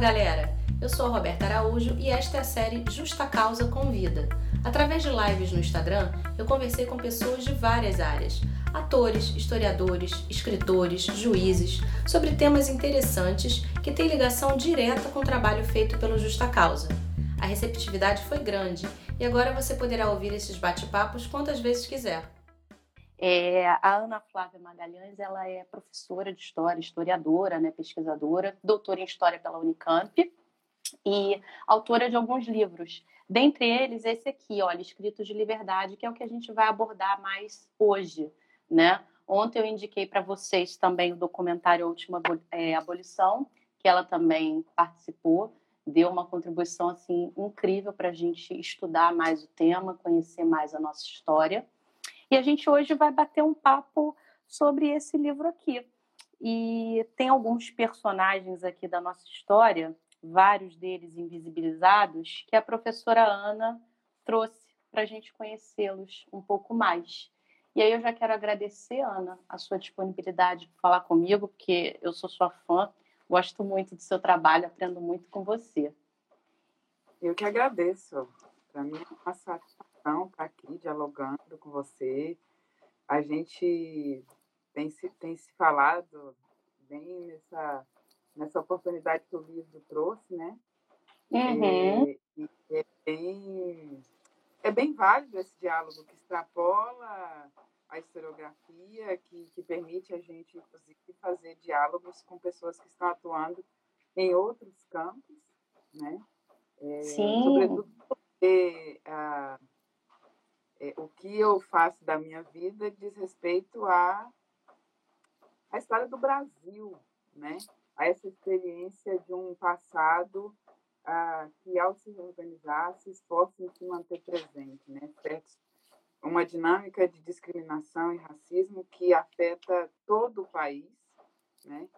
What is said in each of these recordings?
galera! Eu sou a Roberta Araújo e esta é a série Justa Causa Convida. Através de lives no Instagram, eu conversei com pessoas de várias áreas: atores, historiadores, escritores, juízes, sobre temas interessantes que têm ligação direta com o trabalho feito pelo Justa Causa. A receptividade foi grande e agora você poderá ouvir esses bate-papos quantas vezes quiser. É, a Ana Flávia Magalhães ela é professora de história, historiadora, né, pesquisadora, doutora em história pela Unicamp e autora de alguns livros. Dentre eles, esse aqui, olha, Escritos de Liberdade, que é o que a gente vai abordar mais hoje, né? Ontem eu indiquei para vocês também o documentário Última é, Abolição, que ela também participou, deu uma contribuição assim incrível para a gente estudar mais o tema, conhecer mais a nossa história. E a gente hoje vai bater um papo sobre esse livro aqui. E tem alguns personagens aqui da nossa história, vários deles invisibilizados, que a professora Ana trouxe para a gente conhecê-los um pouco mais. E aí eu já quero agradecer, Ana, a sua disponibilidade para falar comigo, porque eu sou sua fã, gosto muito do seu trabalho, aprendo muito com você. Eu que agradeço. Para mim é uma satisfação estar tá aqui dialogando com você. A gente tem se, tem se falado bem nessa, nessa oportunidade que o livro trouxe, né? Uhum. E, e é, bem, é bem válido esse diálogo que extrapola a historiografia, que, que permite a gente, inclusive, fazer diálogos com pessoas que estão atuando em outros campos, né? É, Sim. Sobretudo porque a, é, o que eu faço da minha vida diz respeito à, à história do Brasil, né? a essa experiência de um passado ah, que, ao se reorganizar, se esforça em se manter presente, né? Uma dinâmica de discriminação e racismo que afeta todo o país, né?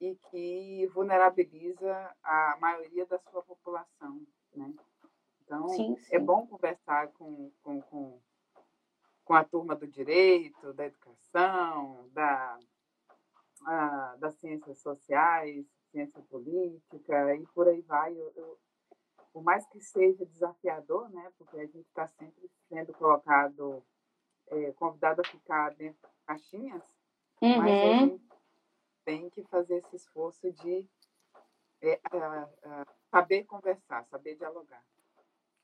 E que vulnerabiliza a maioria da sua população, né? Então, sim, é sim. é bom conversar com, com, com, com, a turma do direito, da educação, da, a, das ciências sociais, ciência política e por aí vai. Eu, eu, por mais que seja desafiador, né, porque a gente está sempre sendo colocado, é, convidado a ficar dentro de caixinhas, uhum. mas a uhum. gente tem que fazer esse esforço de é, saber conversar, saber dialogar.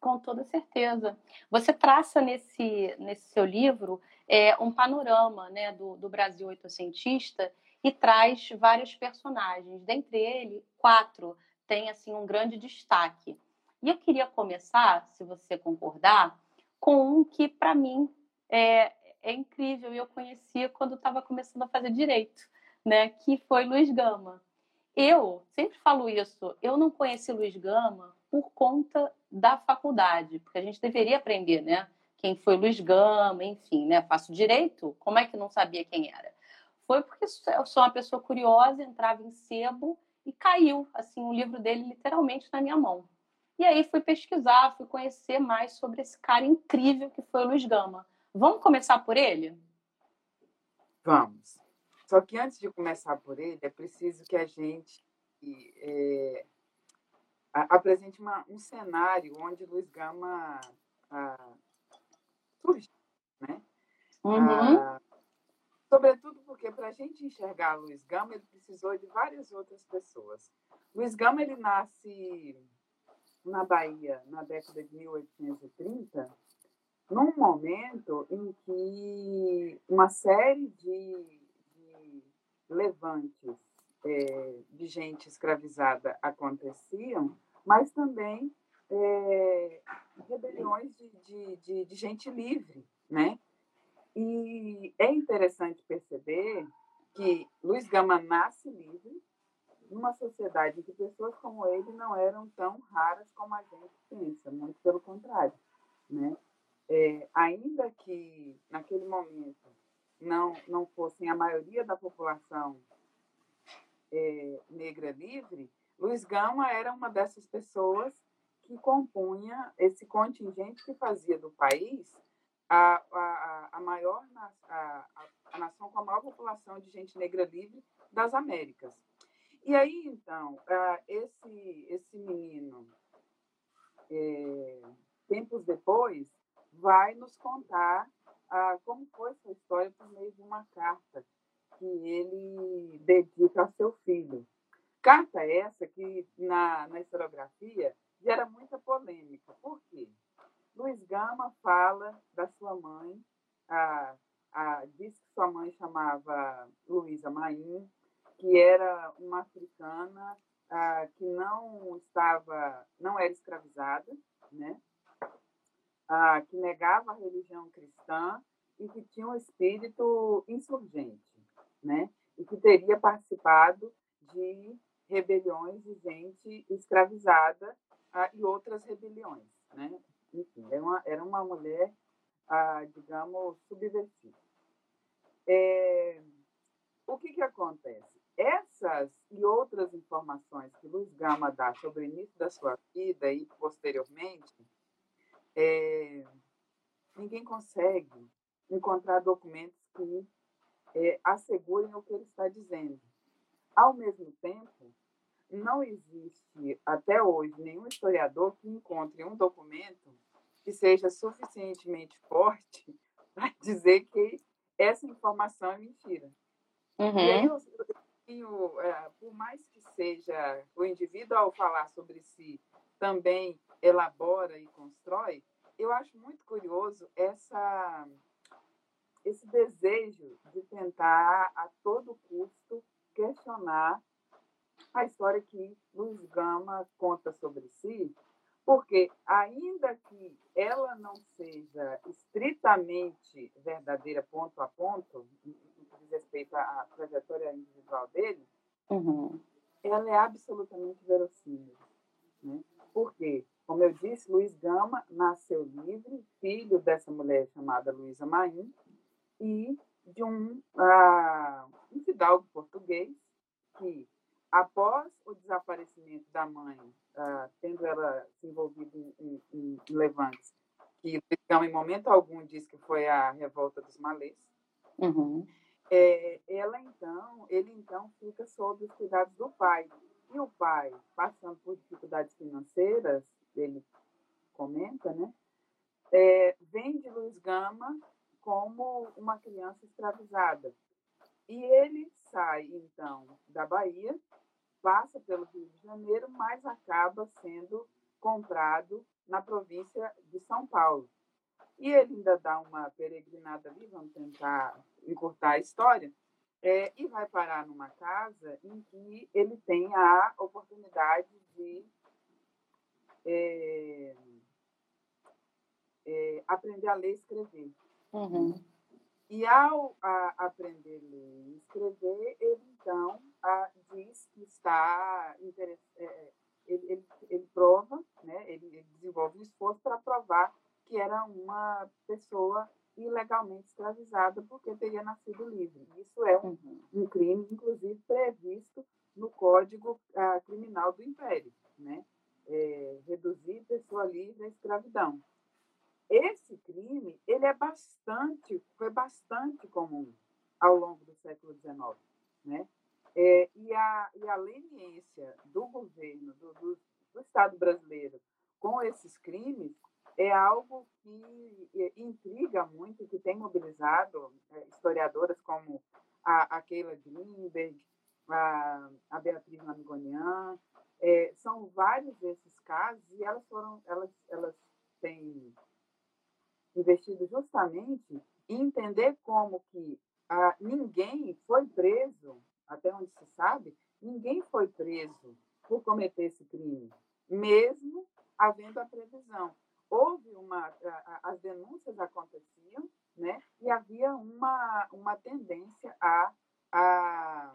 Com toda certeza. Você traça nesse, nesse seu livro é, um panorama né, do, do Brasil oitocentista e traz vários personagens. Dentre eles, quatro têm assim, um grande destaque. E eu queria começar, se você concordar, com um que, para mim, é, é incrível e eu conheci quando estava começando a fazer direito, né, que foi Luiz Gama. Eu sempre falo isso, eu não conheci Luiz Gama por conta da faculdade, porque a gente deveria aprender, né? Quem foi Luiz Gama, enfim, né? Faço direito, como é que não sabia quem era? Foi porque eu sou uma pessoa curiosa, entrava em sebo e caiu, assim, o livro dele literalmente na minha mão. E aí fui pesquisar, fui conhecer mais sobre esse cara incrível que foi o Luiz Gama. Vamos começar por ele? Vamos. Só que antes de começar por ele, é preciso que a gente é, apresente uma, um cenário onde Luiz Gama ah, surge, né? Uhum. Ah, sobretudo porque para a gente enxergar Luiz Gama, ele precisou de várias outras pessoas. Luiz Gama ele nasce na Bahia na década de 1830, num momento em que uma série de, de levantes é, de gente escravizada aconteciam, mas também é, rebeliões de, de, de, de gente livre, né? E é interessante perceber que Luiz Gama nasce livre numa sociedade em que pessoas como ele não eram tão raras como a gente pensa, muito pelo contrário, né? É, ainda que naquele momento não não fossem a maioria da população é, negra livre, Luiz Gama era uma dessas pessoas que compunha esse contingente que fazia do país a, a, a maior a, a, nação com a maior população de gente negra livre das Américas. E aí, então, uh, esse, esse menino, é, tempos depois, vai nos contar uh, como foi essa história por meio de uma carta que ele dedica ao seu filho. Carta essa que, na, na historiografia, gera muita polêmica. Por quê? Luiz Gama fala da sua mãe, a, a, diz que sua mãe chamava Luísa Maim, que era uma africana a, que não estava, não era escravizada, né? A, que negava a religião cristã e que tinha um espírito insurgente, né? E que teria participado de rebeliões de gente escravizada ah, e outras rebeliões. Né? Enfim, era uma, era uma mulher, ah, digamos, subversiva. É, o que, que acontece? Essas e outras informações que Luiz Gama dá sobre o início da sua vida e posteriormente, é, ninguém consegue encontrar documentos que é, assegurem o que ele está dizendo. Ao mesmo tempo, não existe até hoje nenhum historiador que encontre um documento que seja suficientemente forte para dizer que essa informação é mentira. Uhum. E aí, eu, eu, é, por mais que seja o indivíduo ao falar sobre si também elabora e constrói, eu acho muito curioso essa esse desejo de tentar a todo custo questionar a história que Luiz Gama conta sobre si, porque, ainda que ela não seja estritamente verdadeira ponto a ponto, diz respeito à trajetória individual dele, uhum. ela é absolutamente verossímil. Né? Por quê? Como eu disse, Luiz Gama nasceu livre, filho dessa mulher chamada Luísa Maim, e de um, uh, um fidalgo português que após o desaparecimento da mãe, uh, tendo ela se envolvido em, em, em levantes, que então, em momento algum diz que foi a revolta dos malês, uhum. é, ela então, ele então fica sob os cuidados do pai. E o pai, passando por dificuldades financeiras, ele comenta, né? É, vende Luiz Gama como uma criança escravizada. E ele sai, então, da Bahia passa pelo Rio de Janeiro, mas acaba sendo comprado na província de São Paulo. E ele ainda dá uma peregrinada ali, vamos tentar encurtar a história, é, e vai parar numa casa em que ele tem a oportunidade de é, é, aprender a ler e escrever. Uhum. E ao a, aprender a ler e escrever, ele então a, diz que está é, é, ele, ele, ele, prova, né? ele, ele desenvolve um esforço para provar que era uma pessoa ilegalmente escravizada porque teria nascido livre. Isso é um, uhum. um crime, inclusive, previsto no Código uh, Criminal do Império, né? É, reduzir pessoa livre à escravidão. Esse crime ele é bastante, foi bastante comum ao longo do século XIX. Né? É, e, a, e a leniência do governo, do, do, do, Estado brasileiro com esses crimes é algo que é, intriga muito, que tem mobilizado é, historiadoras como a, a Keila Greenberg, a, a Beatriz Lamigonian. É, são vários desses casos e elas foram, elas, elas têm investido justamente em entender como que ah, ninguém foi preso, até onde se sabe, ninguém foi preso por cometer esse crime, mesmo havendo a previsão. Houve uma, as denúncias aconteciam, né? E havia uma, uma tendência a, a,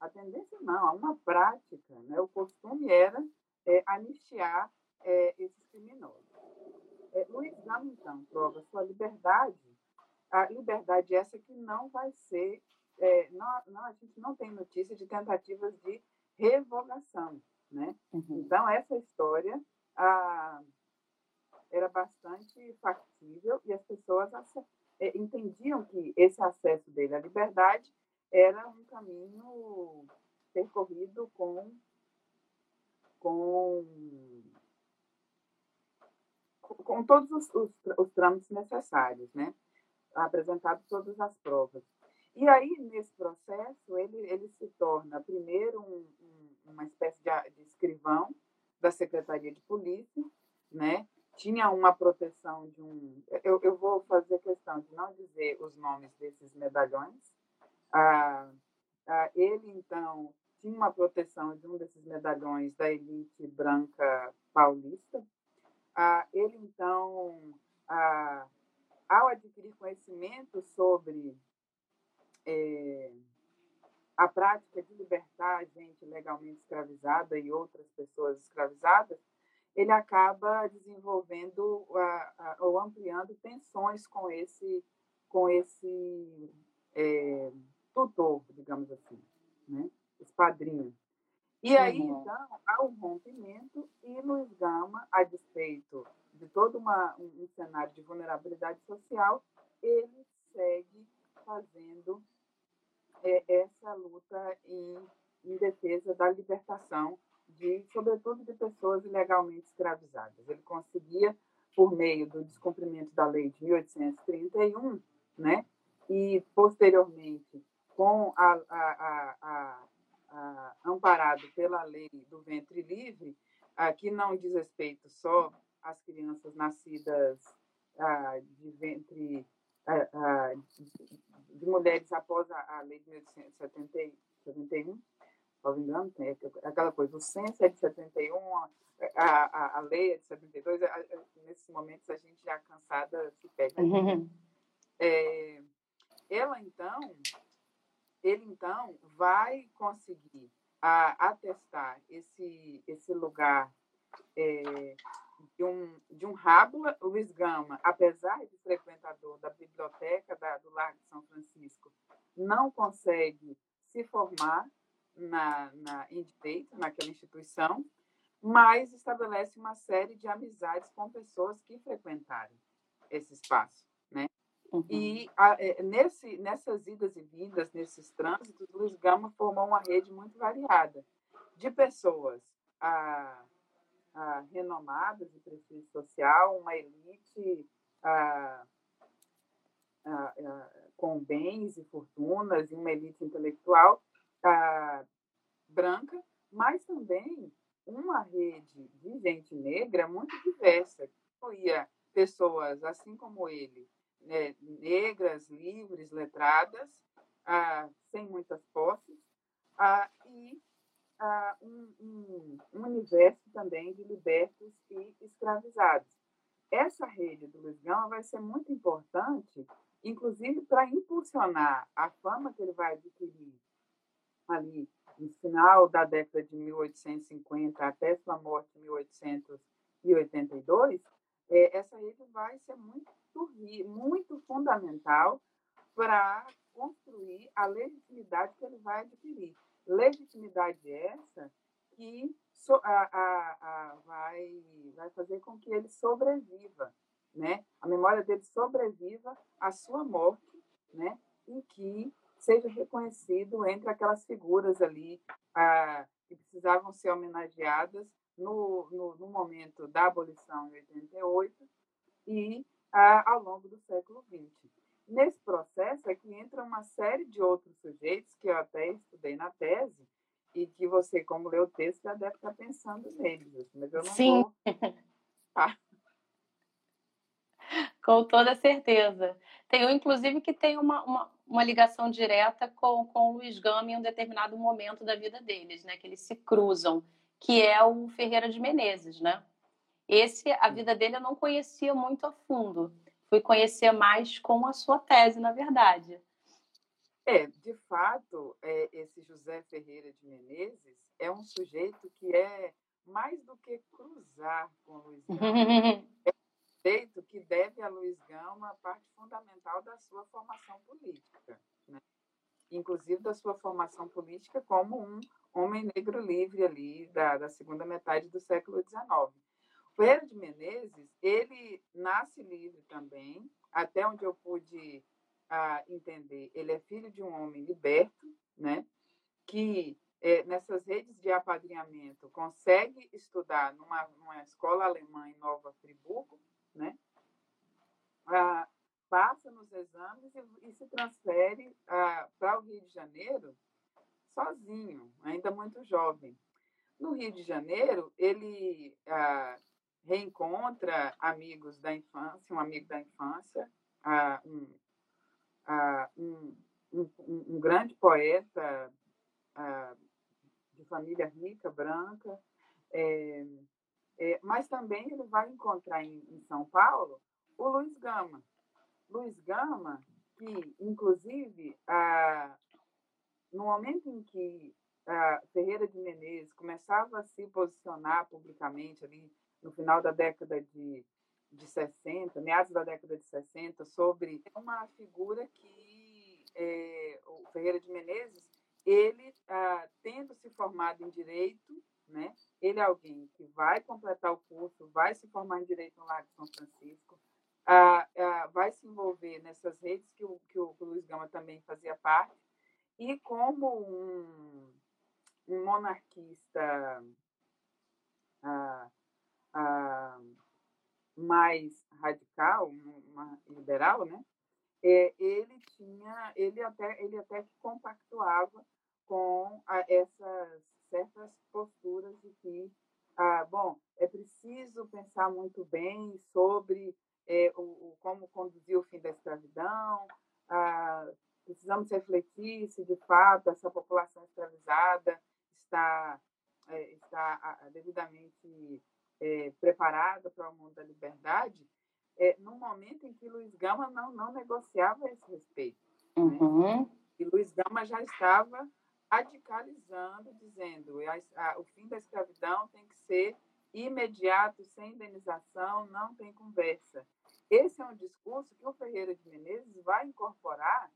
a tendência não, a uma prática, né? O costume era é, anistiar é, esses criminosos. É, Luiz Gama, então, prova sua liberdade, a liberdade essa que não vai ser, é, não, não, a gente não tem notícia de tentativas de revogação, né? Uhum. Então, essa história a, era bastante factível e as pessoas é, entendiam que esse acesso dele à liberdade era um caminho percorrido com, com, com todos os, os, os trâmites necessários, né? apresentado todas as provas. E aí, nesse processo, ele, ele se torna, primeiro, um, um, uma espécie de, de escrivão da Secretaria de Polícia, né? tinha uma proteção de um. Eu, eu vou fazer questão de não dizer os nomes desses medalhões. Ah, ah, ele, então, tinha uma proteção de um desses medalhões da elite branca paulista. Ah, ele, então, ah, ao adquirir conhecimento sobre é, a prática de libertar gente legalmente escravizada e outras pessoas escravizadas, ele acaba desenvolvendo a, a, ou ampliando tensões com esse com esse é, tutor, digamos assim, né? esse padrinho. E aí, uhum. então, há um rompimento e Luiz Gama, a despeito de todo uma, um, um cenário de vulnerabilidade social, ele segue fazendo é, essa luta em, em defesa da libertação de, sobretudo, de pessoas ilegalmente escravizadas. Ele conseguia, por meio do descumprimento da lei de 1831, né, e posteriormente com a, a, a, a amparado pela lei do ventre livre, que não diz respeito só às crianças nascidas de ventre de mulheres após a, lei de 1871, não me engano, tem aquela coisa, o censo é de 71, a, a, a lei é de 72, nesses momentos a gente já cansada se pega. Uhum. É, ela, então, ele, então, vai conseguir a, atestar esse, esse lugar é, de um, de um Rábula, Luiz Gama, apesar de frequentador da biblioteca da, do Largo de São Francisco, não consegue se formar na, na, em direito, naquela instituição, mas estabelece uma série de amizades com pessoas que frequentaram esse espaço. Uhum. E a, é, nesse, nessas idas e vindas, nesses trânsitos, Luiz Gama formou uma rede muito variada de pessoas a, a, renomadas de prestígio social, uma elite a, com bens e fortunas, e uma elite intelectual branca, mas também uma rede de gente negra muito diversa, que incluía pessoas assim como ele, né, negras, livres, letradas, ah, sem muitas posses, ah, e ah, um, um, um, universo também de libertos e escravizados. Essa rede do Luiz Gama vai ser muito importante, inclusive para impulsionar a fama que ele vai adquirir ali no final da década de 1850 até sua morte em 1882, é, essa rede vai ser muito, muito fundamental para construir a legitimidade que ele vai adquirir. Legitimidade essa que so, a, a, a, vai, vai fazer com que ele sobreviva, né? A memória dele sobreviva à sua morte, né? E que seja reconhecido entre aquelas figuras ali que precisavam ser homenageadas no, no, no, momento da abolição em 88 e ah, ao longo do século XX. Nesse processo é que entra uma série de outros sujeitos que eu até estudei na tese e que você, como leu o texto, já deve estar pensando neles, assim, mas eu não Sim. vou... Ah. Com toda certeza. Tem um, inclusive, que tem uma, uma, uma ligação direta com, com o Luiz Gama em um determinado momento da vida deles, né? Que eles se cruzam, que é o Ferreira de Menezes, né? Esse, a vida dele eu não conhecia muito a fundo. Fui conhecer mais com a sua tese, na verdade. É, de fato, é, esse José Ferreira de Menezes é um sujeito que é mais do que cruzar com o Luiz Gama. é sujeito que deve a Luiz Gama parte fundamental da sua formação política, né? inclusive da sua formação política como um homem negro livre ali da, da segunda metade do século XIX. Ferreira de Menezes, ele nasce livre também, até onde eu pude ah, entender, ele é filho de um homem liberto, né? que é, nessas redes de apadrinhamento, consegue estudar numa, numa escola alemã em Nova Friburgo, né? Ah, passa nos exames e, e se transfere ah, para o Rio de Janeiro sozinho, ainda muito jovem. No Rio de Janeiro, ele ah, reencontra amigos da infância, um amigo da infância, um, um, um, um, grande poeta de família rica, branca, é, é, mas também ele vai encontrar em, em São Paulo o Luiz Gama. Luiz Gama, que, inclusive, no momento em que Ferreira de Menezes começava a se posicionar publicamente ali no final da década de, de 60, meados da década de 60, sobre uma figura que é, o Ferreira de Menezes, ele, ah, tendo se formado em Direito, né, ele é alguém que vai completar o curso, vai se formar em Direito no Largo de São Francisco, ah, ah, vai se envolver nessas redes que o, que o Luiz Gama também fazia parte, e como um, um monarquista ah, ah, mais radical, uma, liberal, né? É, ele tinha, ele até, ele até compactuava com a, essas certas posturas de que, ah, bom, é preciso pensar muito bem sobre é, o, o, como conduzir o fim da escravidão, ah, precisamos refletir se de fato essa população escravizada está, é, está devidamente é, preparada para o mundo da liberdade, é, no momento em que Luiz Gama não, não negociava esse respeito. Né? Uhum. Né? E Luiz Gama já estava radicalizando, dizendo a, o fim da escravidão tem que ser imediato, sem indenização, não tem conversa. Esse é um discurso que o Ferreira de Menezes vai incorporar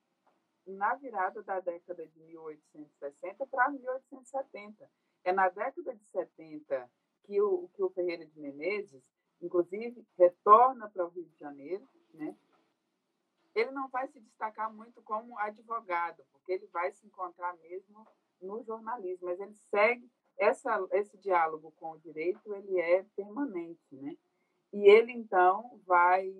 na virada da década de 1860 para 1870. É na década de 70 que o, que o Ferreira de Menezes, inclusive, retorna para o Rio de Janeiro, né? Ele não vai se destacar muito como advogado, porque ele vai se encontrar mesmo no jornalismo, mas ele segue essa, esse diálogo com o direito, ele é permanente, né? E ele então vai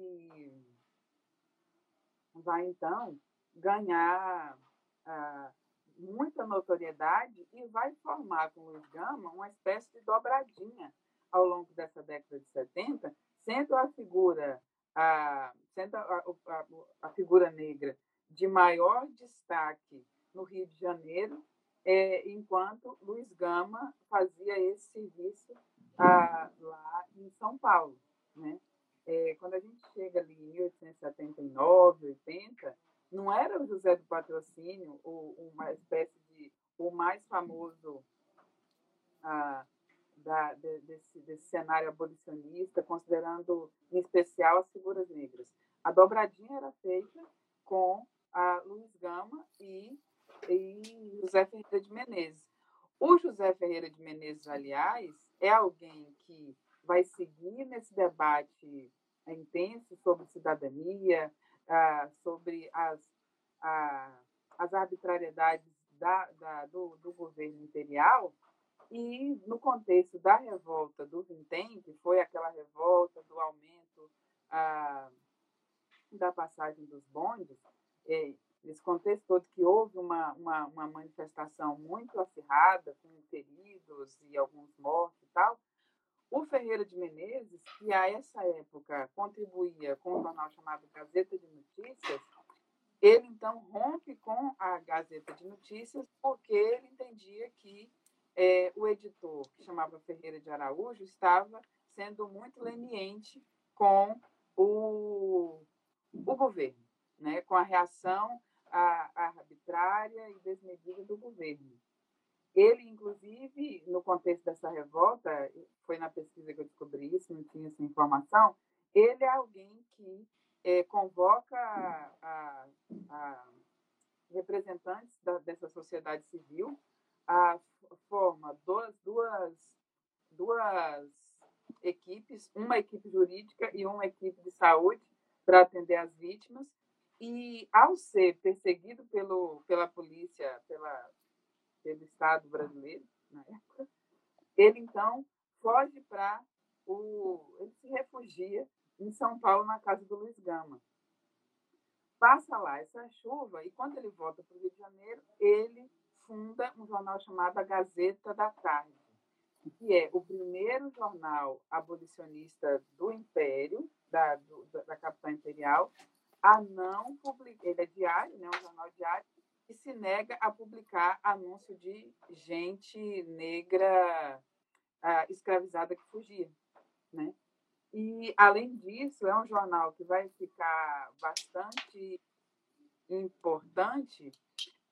vai então ganhar ah, muita notoriedade e vai formar com o Gama uma espécie de dobradinha ao longo dessa década de 70, sendo a figura a, sendo a, a, a figura negra de maior destaque no Rio de Janeiro, é, enquanto Luiz Gama fazia esse serviço ah, lá em São Paulo. Né? É, quando a gente chega ali em 1879, 80, não era o José do Patrocínio, o, uma espécie de o mais famoso ah, da, de, desse, desse cenário abolicionista, considerando em especial as figuras negras. A dobradinha era feita com a Luiz Gama e, e José Ferreira de Menezes. O José Ferreira de Menezes, aliás, é alguém que vai seguir nesse debate intenso sobre cidadania, ah, sobre as, as arbitrariedades da, da, do, do governo imperial, e no contexto da revolta do Vintém, que foi aquela revolta do aumento ah, da passagem dos bondes, é, nesse contexto todo que houve uma, uma, uma, manifestação muito acirrada, com feridos e alguns mortos e tal, o Ferreira de Menezes, que a essa época contribuía com um jornal chamado Gazeta de Notícias, ele então rompe com a Gazeta de Notícias porque ele entendia que é, o editor, que chamava Ferreira de Araújo, estava sendo muito leniente com o, o governo, né? com a reação arbitrária e desmedida do governo. Ele, inclusive, no contexto dessa revolta, foi na pesquisa que eu descobri isso, não tinha essa informação, ele é alguém que é, convoca a, a, representantes da, dessa sociedade civil, a, forma duas, duas, duas equipes, uma equipe jurídica e uma equipe de saúde para atender as vítimas, e ao ser perseguido pelo, pela polícia, pela pelo Estado brasileiro, na época, ele então foge para o. Ele se refugia em São Paulo, na casa do Luiz Gama. Passa lá essa chuva e quando ele volta para o Rio de Janeiro, ele funda um jornal chamado A Gazeta da Tarde, que é o primeiro jornal abolicionista do Império, da, do, da capital imperial, a não publicar. Ele é diário, né, um jornal diário, e se nega a publicar anúncio de gente negra ah, escravizada que fugia. Né? E, além disso, é um jornal que vai ficar bastante importante,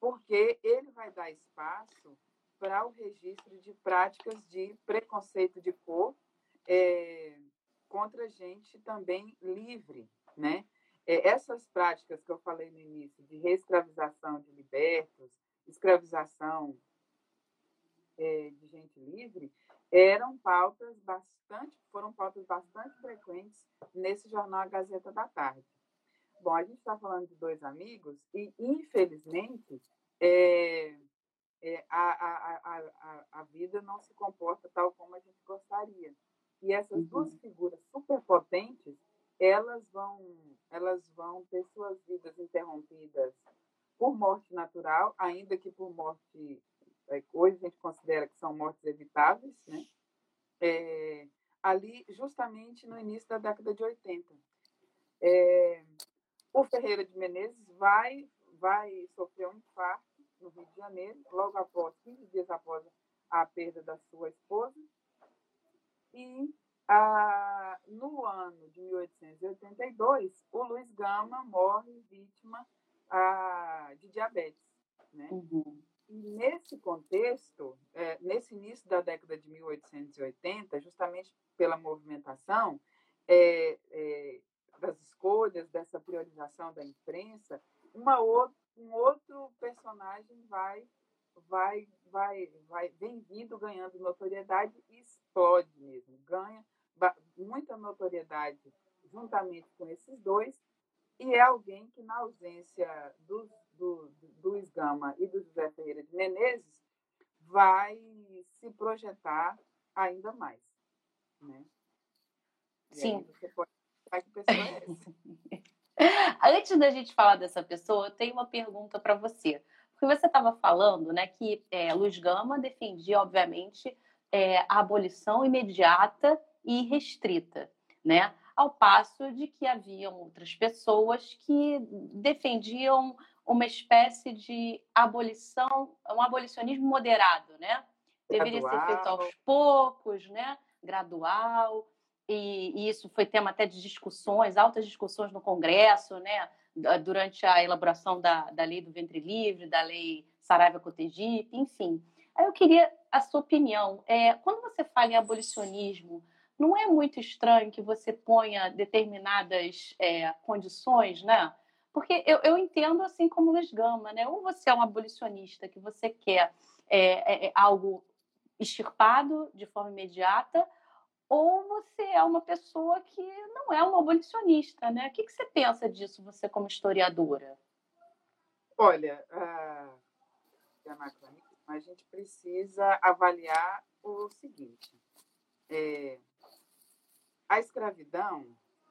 porque ele vai dar espaço para o registro de práticas de preconceito de cor é, contra gente também livre, né? É, essas práticas que eu falei no início, de reescravização de libertos, escravização é, de gente livre, eram pautas bastante, foram pautas bastante frequentes nesse jornal A Gazeta da Tarde. Bom, a gente está falando de dois amigos e, infelizmente, é, é, a, a, a, a, vida não se comporta tal como a gente gostaria. E essas uhum. duas figuras superpotentes, elas vão, elas vão ter suas vidas interrompidas por morte natural, ainda que por morte é, hoje a gente considera que são mortes evitáveis, né? É, ali justamente no início da década de 80. É, o Ferreira de Menezes vai, vai sofrer um infarto no Rio de Janeiro, logo após, 15 dias após a perda da sua esposa. E ah, no ano de 1882, o Luiz Gama morre vítima ah, de diabetes. Né? Uhum. E nesse contexto, é, nesse início da década de 1880, justamente pela movimentação é, é, das escolhas, dessa priorização da imprensa, uma um outro personagem vai, vai, vai, vai, vem vindo ganhando notoriedade e explode mesmo, ganha muita notoriedade juntamente com esses dois, e é alguém que, na ausência do, do Luiz Gama e do José Ferreira de Menezes vai se projetar ainda mais. Né? E Sim. você pode que pessoa é essa. Antes da gente falar dessa pessoa, eu tenho uma pergunta para você. Porque você estava falando né, que é, Luiz Gama defendia, obviamente, é, a abolição imediata e restrita, né? ao passo de que haviam outras pessoas que defendiam uma espécie de abolição, um abolicionismo moderado, né? Deveria gradual. ser feito aos poucos, né? Gradual. E, e, isso foi tema até de discussões, altas discussões no Congresso, né? Durante a elaboração da, da lei do ventre livre, da lei Saraiva Cotegipe, enfim. Aí eu queria a sua opinião. É, quando você fala em abolicionismo, não é muito estranho que você ponha determinadas é, condições, né? Porque eu, eu entendo assim como Luiz Gama, né? Ou você é um abolicionista que você quer é, é, é, algo extirpado de forma imediata, ou você é uma pessoa que não é um abolicionista, né? O que, que você pensa disso, você como historiadora? Olha, uh, a gente precisa avaliar o seguinte: é, a escravidão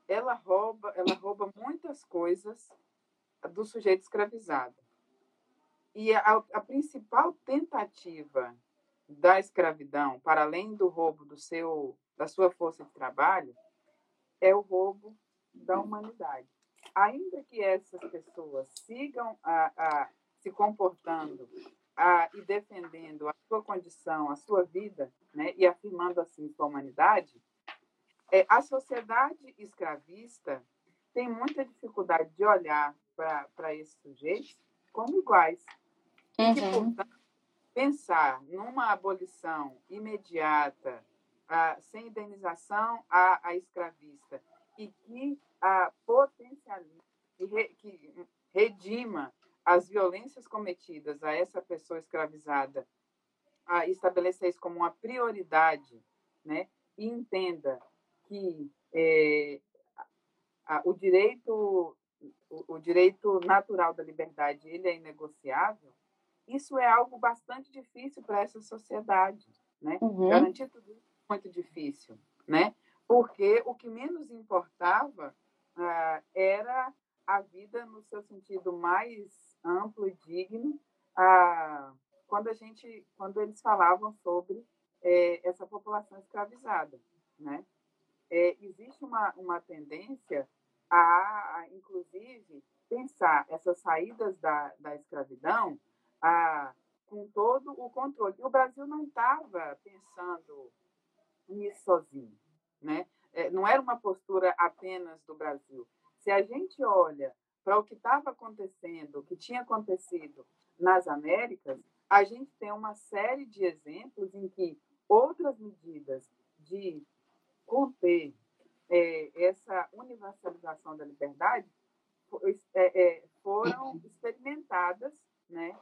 ela rouba, ela rouba muitas coisas do sujeito escravizado. E a, a principal tentativa da escravidão, para além do roubo do seu, da sua força de trabalho, é o roubo da humanidade. Ainda que essas pessoas sigam a, a, se comportando a, e defendendo a sua condição, a sua vida, né, e afirmando assim sua humanidade, é, a sociedade escravista tem muita dificuldade de olhar para esses sujeitos como iguais. Uhum. E que, portanto, pensar numa abolição imediata, ah, sem indenização à, à escravista, e que a potencialize, que, re, que redima as violências cometidas a essa pessoa escravizada, a estabelecer isso como uma prioridade, né? e entenda que é, a, o direito o, o, direito natural da liberdade ele é inegociável, isso é algo bastante difícil para essa sociedade, né? Uhum. Garantir tudo isso é muito difícil, né? Porque o que menos importava ah, era a vida no seu sentido mais amplo e digno, ah, quando a gente, quando eles falavam sobre é, essa população escravizada, né? É, existe uma, uma tendência a, a, inclusive, pensar essas saídas da, da escravidão a, com todo o controle. E o Brasil não estava pensando nisso sozinho, né? É, não era uma postura apenas do Brasil. Se a gente olha para o que estava acontecendo, o que tinha acontecido nas Américas, a gente tem uma série de exemplos em que outras medidas de conter é, essa universalização da liberdade é, é, foram experimentadas né,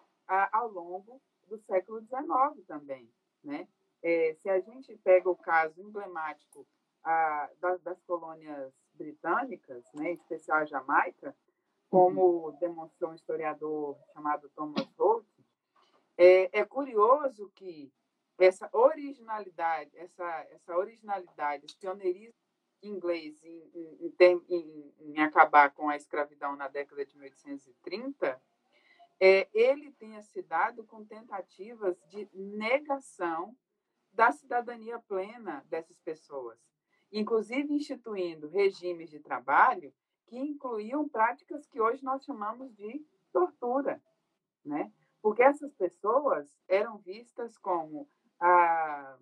ao longo do século XIX também. Né? É, se a gente pega o caso emblemático a, das, das, colônias britânicas, né, em especial a Jamaica, como uhum. demonstrou um historiador chamado Thomas Holt, é, é curioso que essa originalidade, essa, essa originalidade, esse pioneirismo inglês em, em, em, em, acabar com a escravidão na década de 1830, é, ele tenha se dado com tentativas de negação da cidadania plena dessas pessoas, inclusive instituindo regimes de trabalho que incluíam práticas que hoje nós chamamos de tortura, né? Porque essas pessoas eram vistas como ah,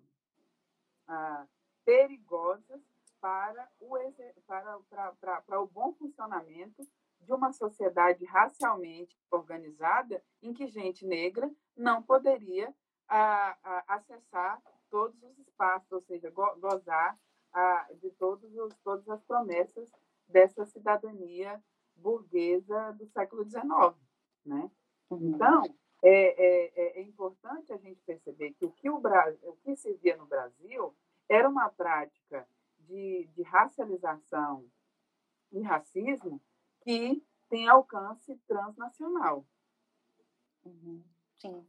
ah, perigosas para o, para, para, para, para o bom funcionamento de uma sociedade racialmente organizada em que gente negra não poderia acessar todos os espaços, ou seja, go gozar de todos os, todas as promessas dessa cidadania burguesa do século XIX. Né? Uhum. Então, é, é, é, importante a gente perceber que o que, o, o que se via no Brasil era uma prática de, de racialização e racismo que tem alcance transnacional. Uhum. Sim,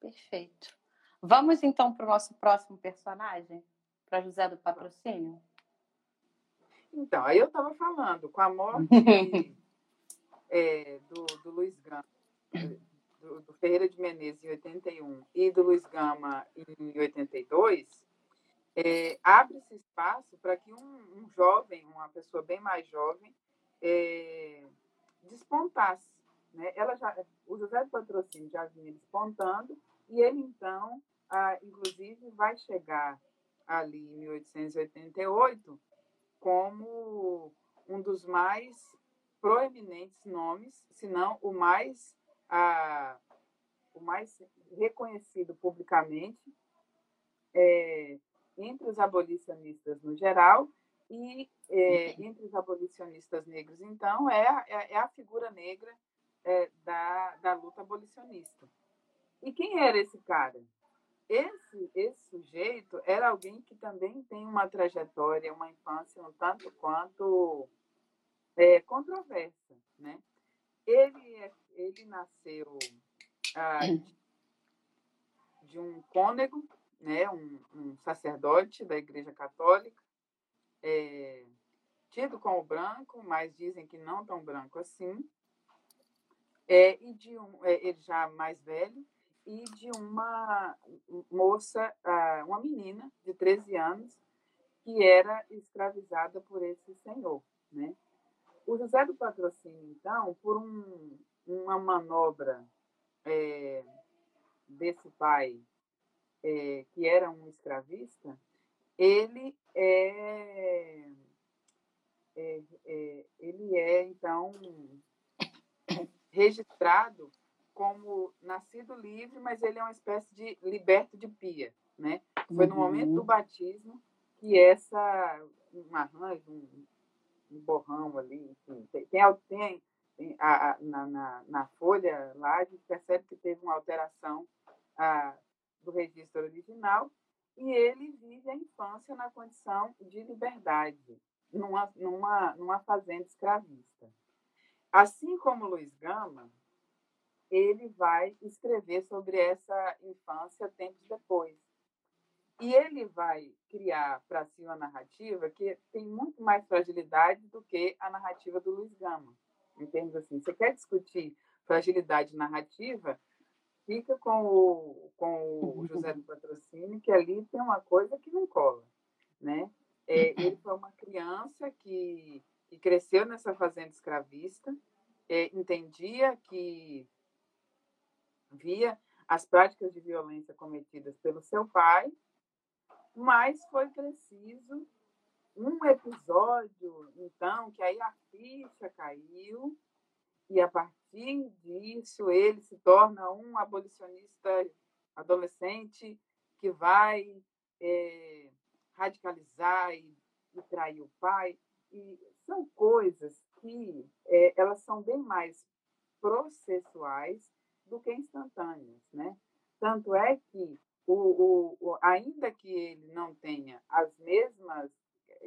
perfeito. Vamos então para o nosso próximo personagem, para José do Patrocínio? Então, aí eu estava falando, com a morte é, do, do Luiz Gama, do, do, Ferreira de Menezes em 81 e do Luiz Gama em 82, é, abre-se espaço para que um, um, jovem, uma pessoa bem mais jovem, é, despontasse. Né? Ela já, o José do Patrocínio já vinha despontando, e ele, então, inclusive, vai chegar ali em 1888 como um dos mais proeminentes nomes, se não o mais, ah, o mais reconhecido publicamente, é, entre os abolicionistas no geral e é, uhum. entre os abolicionistas negros, então, é, é, é a figura negra é, da, da luta abolicionista. E quem era esse cara? Esse, esse sujeito era alguém que também tem uma trajetória, uma infância um tanto quanto é, controversa. Né? Ele, é, ele nasceu ah, de um cônego né, um, um sacerdote da Igreja Católica, é, tido como branco, mas dizem que não tão branco assim, é, e de um, é, ele já mais velho, e de uma moça, uma menina de 13 anos, que era escravizada por esse senhor. Né? O José do Patrocínio, então, por um, uma manobra é, desse pai é, que era um escravista, ele é, é, é, ele é então registrado como nascido livre, mas ele é uma espécie de liberto de pia, né? Foi no momento do uhum. batismo que essa um arranjo, um, um borrão ali, enfim, tem, tem, tem a, na, na, na, folha lá a gente percebe que teve uma alteração a, do registro original, e ele vive a infância na condição de liberdade, numa, numa, numa fazenda escravista. Assim como Luiz Gama, ele vai escrever sobre essa infância tempos depois. E ele vai criar para si uma narrativa que tem muito mais fragilidade do que a narrativa do Luiz Gama. Em termos assim, você quer discutir fragilidade narrativa, fica com o, com o José do Patrocínio, que ali tem uma coisa que não cola. Né? É, ele foi uma criança que, que cresceu nessa fazenda escravista, é, entendia que via as práticas de violência cometidas pelo seu pai, mas foi preciso um episódio, então, que aí a ficha caiu, e a partir disso ele se torna um abolicionista adolescente que vai é, radicalizar e, e, trair o pai. E são coisas que é, elas são bem mais processuais do que instantâneas, né? Tanto é que o, o, o, ainda que ele não tenha as mesmas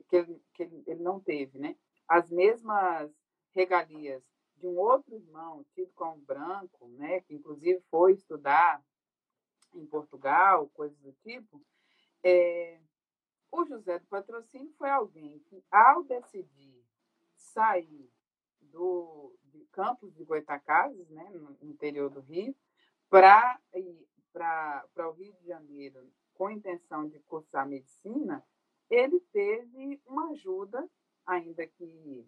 que ele, que ele não teve, né? As mesmas regalias de um outro irmão tido como branco, né? Que inclusive foi estudar em Portugal, coisas do tipo. É, o José do Patrocínio foi alguém que, ao decidir sair do, de Campos de Goitacazes, né, no interior do Rio, para para o Rio de Janeiro com a intenção de cursar medicina, ele teve uma ajuda, ainda que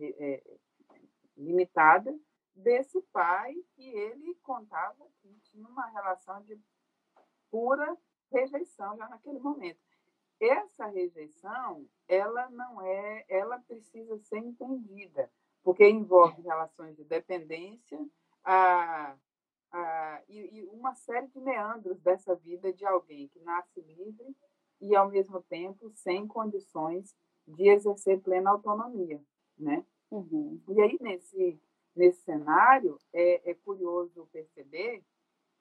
é, limitada, desse pai que ele contava que tinha uma relação de pura rejeição já naquele momento. Essa rejeição, ela não é, ela precisa ser entendida, porque envolve relações de dependência, a, ah, e, e, uma série de meandros dessa vida de alguém que nasce livre e, ao mesmo tempo, sem condições de exercer plena autonomia, né? Uhum. E aí, nesse, nesse cenário, é, é curioso perceber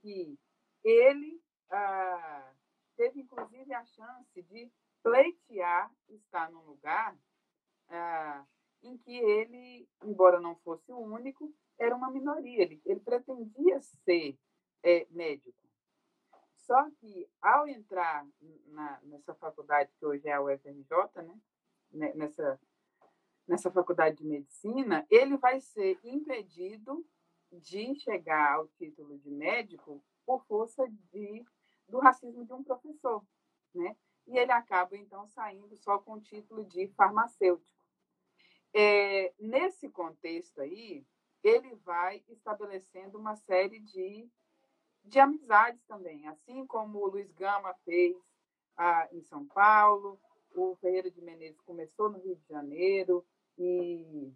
que ele ah, teve, inclusive, a chance de pleitear estar num lugar ah, em que ele, embora não fosse o único, era uma minoria. Ele, ele pretendia ser é, médico. Só que, ao entrar na, nessa faculdade, que hoje é a UFRJ, né? nessa, nessa faculdade de medicina, ele vai ser impedido de chegar ao título de médico por força de, do racismo de um professor. Né? E ele acaba, então, saindo só com o título de farmacêutico. É, nesse contexto aí, ele vai estabelecendo uma série de, de amizades também, assim como o Luiz Gama fez ah, em São Paulo, o Ferreira de Menezes começou no Rio de Janeiro e,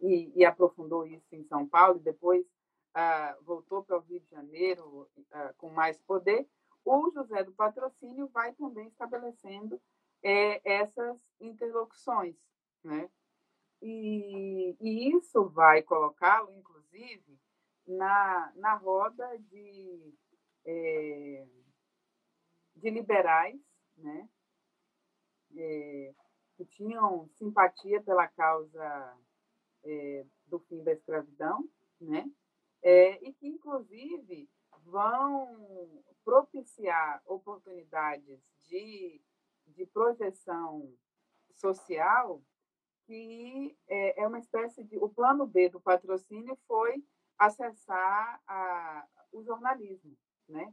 e, e aprofundou isso em São Paulo, e depois ah, voltou para o Rio de Janeiro ah, com mais poder. O José do Patrocínio vai também estabelecendo é, essas interlocuções, né? E, e isso vai colocá-lo, inclusive, na, na roda de, é, de liberais, né? É, que tinham simpatia pela causa é, do fim da escravidão, né? É, e que, inclusive, vão propiciar oportunidades de, de projeção social que é, é uma espécie de. O plano B do patrocínio foi acessar a, o jornalismo, né?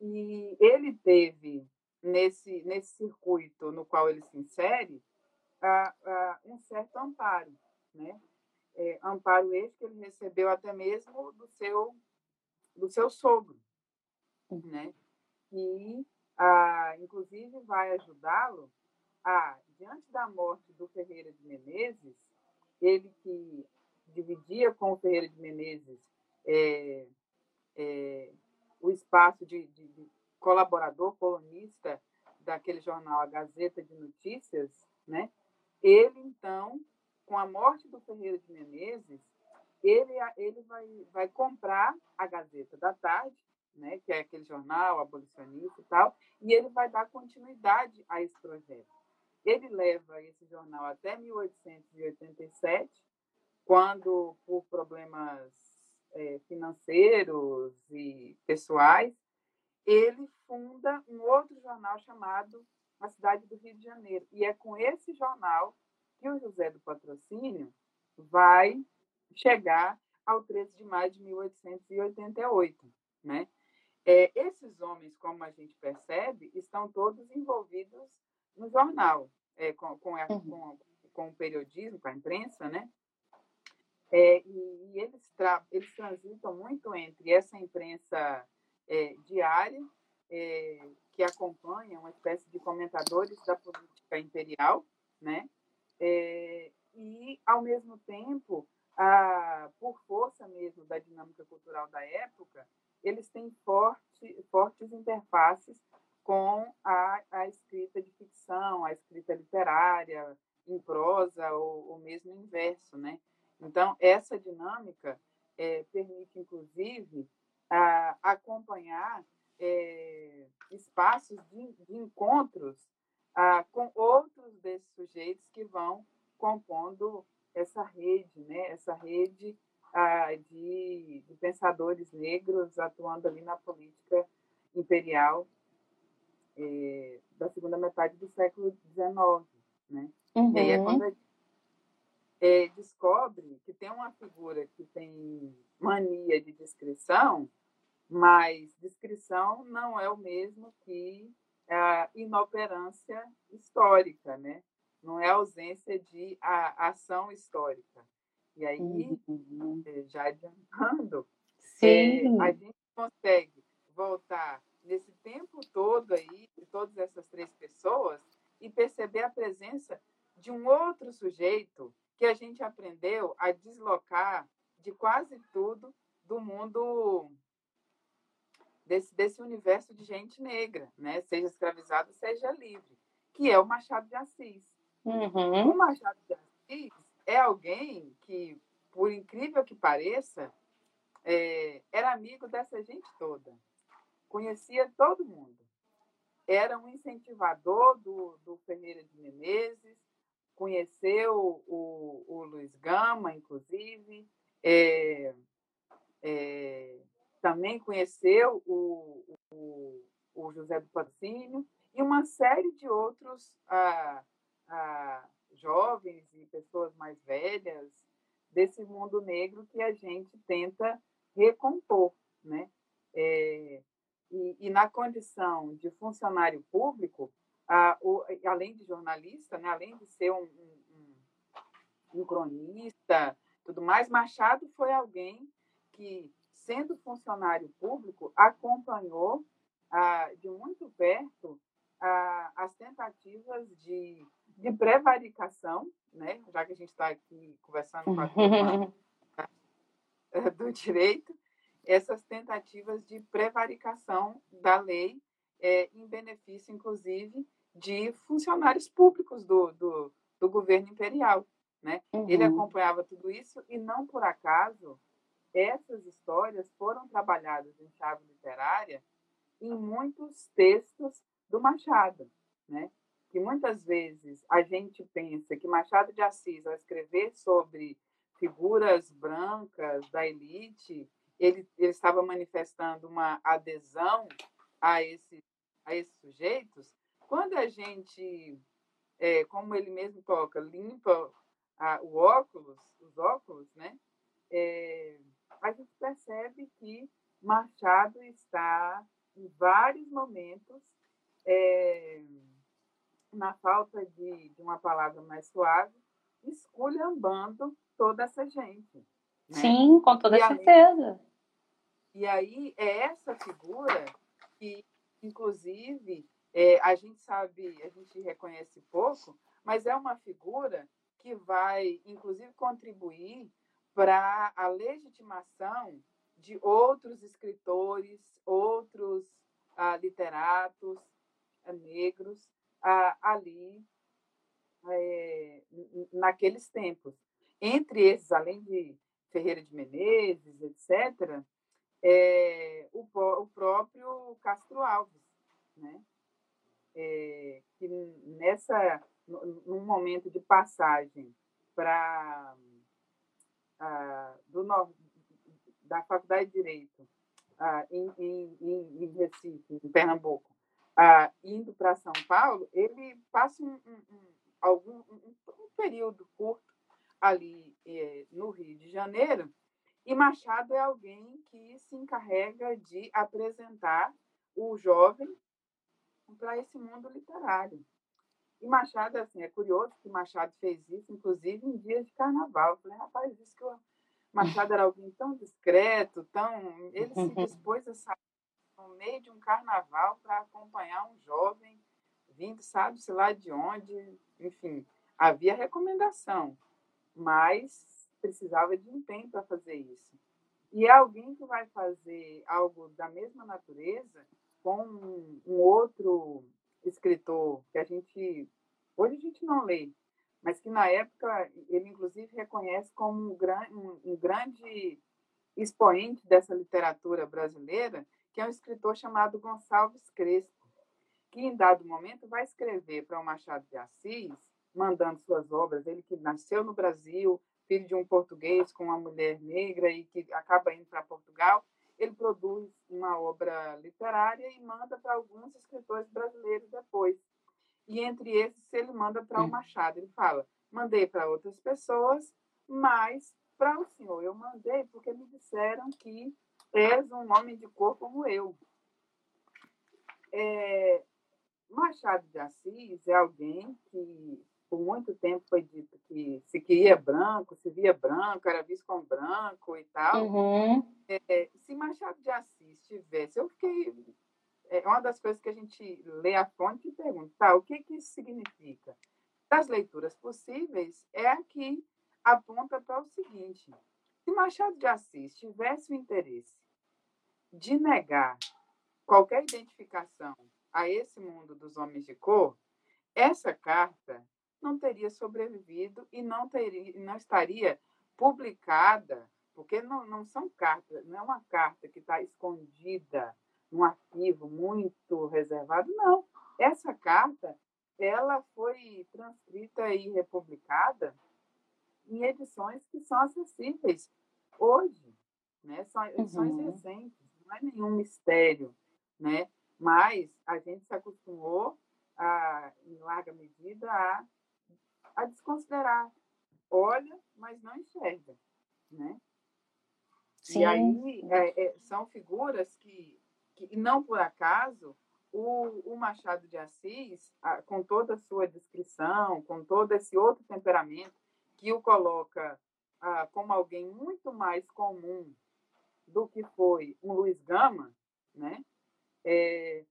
E ele teve, nesse, nesse circuito no qual ele se insere, a, a, um certo amparo, né? É, amparo este que ele recebeu até mesmo do seu, do seu sogro, né? E, a, inclusive, vai ajudá-lo a diante da morte do Ferreira de Menezes, ele que dividia com o Ferreira de Menezes é, é, o espaço de, de, de, colaborador, colunista daquele jornal, a Gazeta de Notícias, né? ele, então, com a morte do Ferreira de Menezes, ele, ele vai, vai comprar a Gazeta da Tarde, né? que é aquele jornal abolicionista e tal, e ele vai dar continuidade a esse projeto. Ele leva esse jornal até 1887, quando, por problemas é, financeiros e pessoais, ele funda um outro jornal chamado A Cidade do Rio de Janeiro. E é com esse jornal que o José do Patrocínio vai chegar ao 13 de maio de 1888. Né? É, esses homens, como a gente percebe, estão todos envolvidos no jornal, é, com, com, a, uhum. com, com, o periodismo, com a imprensa, né? É, e, e eles, tra eles transitam muito entre essa imprensa é, diária, é, que acompanha uma espécie de comentadores da política imperial, né? É, e, ao mesmo tempo, a, por força mesmo da dinâmica cultural da época, eles têm forte, fortes interfaces com a, a escrita de ficção, a escrita literária, em prosa ou, ou mesmo em verso, né? Então, essa dinâmica é, permite, inclusive, a, acompanhar é, espaços de, de encontros a, com outros desses sujeitos que vão compondo essa rede, né? essa rede a, de, de pensadores negros atuando ali na política imperial é, da segunda metade do século XIX. Né? Uhum. E aí é quando a gente é, descobre que tem uma figura que tem mania de descrição, mas descrição não é o mesmo que a inoperância histórica, né? não é ausência de a, ação histórica. E aí, uhum. É, já adiantando, é, a gente consegue voltar nesse tempo todo aí, de todas essas três pessoas, e perceber a presença de um outro sujeito que a gente aprendeu a deslocar de quase tudo do mundo desse, desse universo de gente negra, né? seja escravizado, seja livre, que é o Machado de Assis. Uhum. O Machado de Assis é alguém que, por incrível que pareça, é, era amigo dessa gente toda, conhecia todo mundo, era um incentivador do, do Ferreira de Menezes, conheceu o, o Luiz Gama, inclusive, é, é, também conheceu o, o, o, José do Patrocínio e uma série de outros ah, ah, jovens e pessoas mais velhas desse mundo negro que a gente tenta recompor, né? É, e, e, na condição de funcionário público, ah, o, além de jornalista, né, além de ser um, um, um, cronista, tudo mais, Machado foi alguém que, sendo funcionário público, acompanhou ah, de muito perto ah, as tentativas de, de prevaricação, né, já que a gente está aqui conversando com a turma do direito, essas tentativas de prevaricação da lei é, em benefício, inclusive, de funcionários públicos do, do, do governo imperial. Né? Uhum. Ele acompanhava tudo isso e, não por acaso, essas histórias foram trabalhadas em chave literária em muitos textos do Machado, né? que muitas vezes a gente pensa que Machado de Assis, ao escrever sobre figuras brancas da elite, ele, ele estava manifestando uma adesão a, esse, a esses sujeitos, quando a gente, é, como ele mesmo toca, limpa a, o óculos, os óculos, né? É, a gente percebe que Machado está, em vários momentos, é, na falta de, de, uma palavra mais suave, esculhambando toda essa gente. Né? Sim, com toda e certeza. Aí, e aí é essa figura que, inclusive, é, a gente sabe, a gente reconhece pouco, mas é uma figura que vai, inclusive, contribuir para a legitimação de outros escritores, outros ah, literatos ah, negros ah, ali é, naqueles tempos. Entre esses, além de Ferreira de Menezes, etc., é, o, o próprio Castro Alves, né? É, que nessa, num momento de passagem para do, da Faculdade de Direito ah, em, em, em, Recife, em Pernambuco, ah, indo para São Paulo, ele passa um, um, um algum, um, um, período curto ali eh, no Rio de Janeiro, e Machado é alguém que se encarrega de apresentar o jovem para esse mundo literário. E Machado, assim, é curioso que Machado fez isso, inclusive em dias de carnaval. Eu falei, rapaz, isso que o Machado era alguém tão discreto, tão. Ele se dispôs a sair no meio de um carnaval para acompanhar um jovem vindo, sabe-se lá de onde. Enfim, havia recomendação, mas precisava de empenho para fazer isso. E é alguém que vai fazer algo da mesma natureza com um, outro escritor que a gente hoje a gente não lê, mas que na época ele inclusive reconhece como um, um grande expoente dessa literatura brasileira, que é um escritor chamado Gonçalves Crespo, que em dado momento vai escrever para o Machado de Assis, mandando suas obras, ele que nasceu no Brasil, filho de um português com uma mulher negra e que acaba indo para Portugal, ele produz uma obra literária e manda para alguns escritores brasileiros depois. E entre esses, ele manda para o Machado. Ele fala: mandei para outras pessoas, mas para o senhor eu mandei porque me disseram que és um homem de cor como eu. É, Machado de Assis é alguém que por muito tempo foi dito que se queria branco, se via branco, era visto como branco e tal. Uhum. É, se Machado de Assis tivesse, eu fiquei. É uma das coisas que a gente lê a fonte e pergunta, tá, o que, que isso significa? Das leituras possíveis, é a que aponta para o seguinte: se Machado de Assis tivesse o interesse de negar qualquer identificação a esse mundo dos homens de cor, essa carta não teria sobrevivido e não, teria, não estaria publicada, porque não, não são cartas, não é uma carta que está escondida num arquivo muito reservado, não. Essa carta ela foi transcrita e republicada em edições que são acessíveis hoje, né? São edições uhum. recentes, não é nenhum mistério, né? Mas a gente se acostumou, a, em larga medida, a a desconsiderar. Olha, mas não enxerga, né? Sim. E aí é, é, são figuras que, que, não por acaso, o, o Machado de Assis, a, com toda a sua descrição, com todo esse outro temperamento, que o coloca a, como alguém muito mais comum do que foi um Luiz Gama, né? É,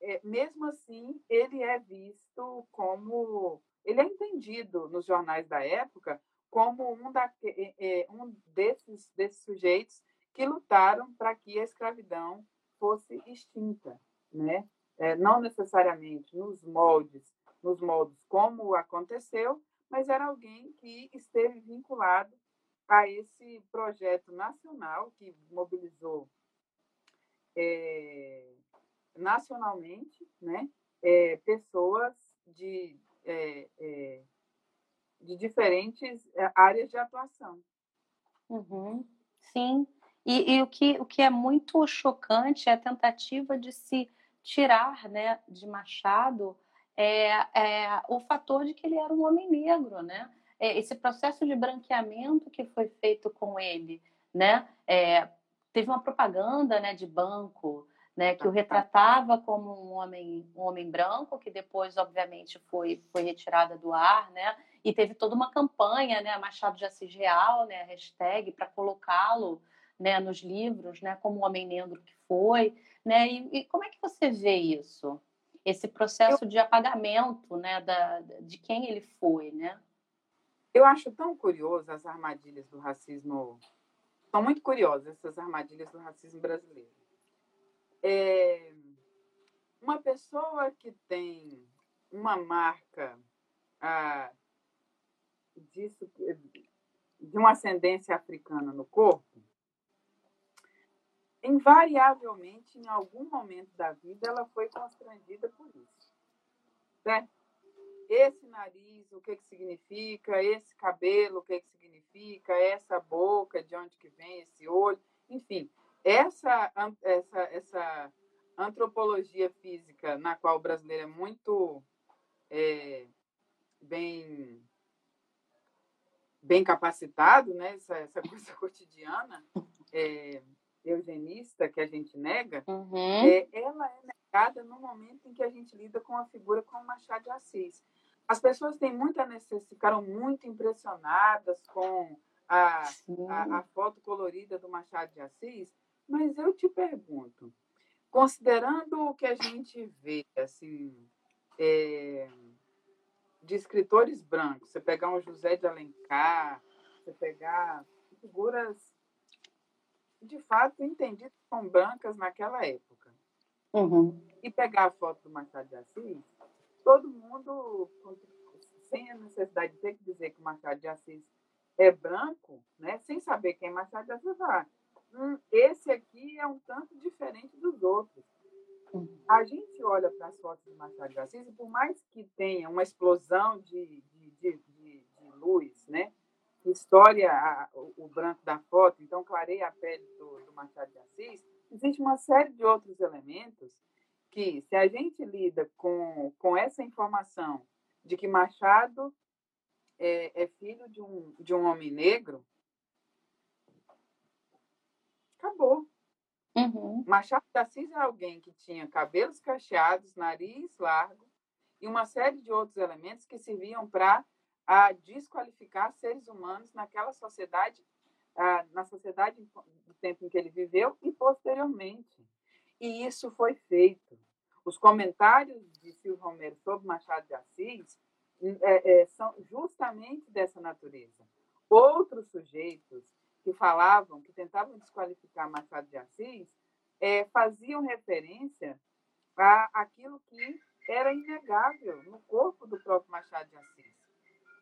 é, mesmo assim, ele é visto como ele é entendido nos jornais da época como um, da, é, um desses, desses sujeitos que lutaram para que a escravidão fosse extinta, né? É, não necessariamente nos moldes, nos moldes como aconteceu, mas era alguém que esteve vinculado a esse projeto nacional que mobilizou é, nacionalmente, né? É, pessoas de é, é, de diferentes é, áreas de atuação. Uhum. Sim, e, e, o, que, o que é muito chocante é a tentativa de se tirar né, de Machado é, é, o fator de que ele era um homem negro, né? É, esse processo de branqueamento que foi feito com ele, né? É, teve uma propaganda né, de banco né, que o retratava como um homem, um homem branco, que depois, obviamente, foi, foi retirada do ar, né, e teve toda uma campanha, né, Machado de Assis Real, né, hashtag, para colocá-lo né, nos livros, né, como o homem negro que foi, né, e, e como é que você vê isso? Esse processo Eu... de apagamento, né, da, de quem ele foi, né? Eu acho tão curioso as armadilhas do racismo, são muito curiosas essas armadilhas do racismo brasileiro é, uma pessoa que tem uma marca ah, disso, de uma ascendência africana no corpo, invariavelmente, em algum momento da vida, ela foi constrangida por isso. Certo? Esse nariz, o que, que significa? Esse cabelo, o que, que significa? Essa boca, de onde que vem esse olho? Enfim, essa, essa, essa antropologia física na qual o brasileiro é muito é, bem bem capacitado, né? essa, essa coisa cotidiana, é, eugenista, que a gente nega, uhum. é, ela é negada no momento em que a gente lida com a figura como Machado de Assis. As pessoas têm muita necessidade, ficaram muito impressionadas com a, a, a, foto colorida do Machado de Assis, mas eu te pergunto, considerando o que a gente vê, assim, é, de escritores brancos, você pegar um José de Alencar, você pegar figuras de fato entendidas como brancas naquela época, uhum. e pegar a foto do Machado de Assis, todo mundo, sem a necessidade de ter que dizer que o Machado de Assis é branco, né, sem saber quem é Machado de Assis, vai hum, esse aqui é um tanto diferente dos outros. A gente olha para as fotos de Machado de Assis e por mais que tenha uma explosão de, de, de, de, de luz, né? história a, o, o, branco da foto, então clareia a pele do, do Machado de Assis, existe uma série de outros elementos que, se a gente lida com, com essa informação de que Machado é, é filho de um, de um homem negro, acabou. Uhum. Machado de Assis é alguém que tinha cabelos cacheados, nariz largo e uma série de outros elementos que serviam para a desqualificar seres humanos naquela sociedade, na sociedade do tempo em que ele viveu e posteriormente. E isso foi feito. Os comentários de Silvio Romero sobre Machado de Assis é, é, são justamente dessa natureza. Outros sujeitos que falavam, que tentavam desqualificar Machado de Assis, é, faziam referência a aquilo que era inegável no corpo do próprio Machado de Assis.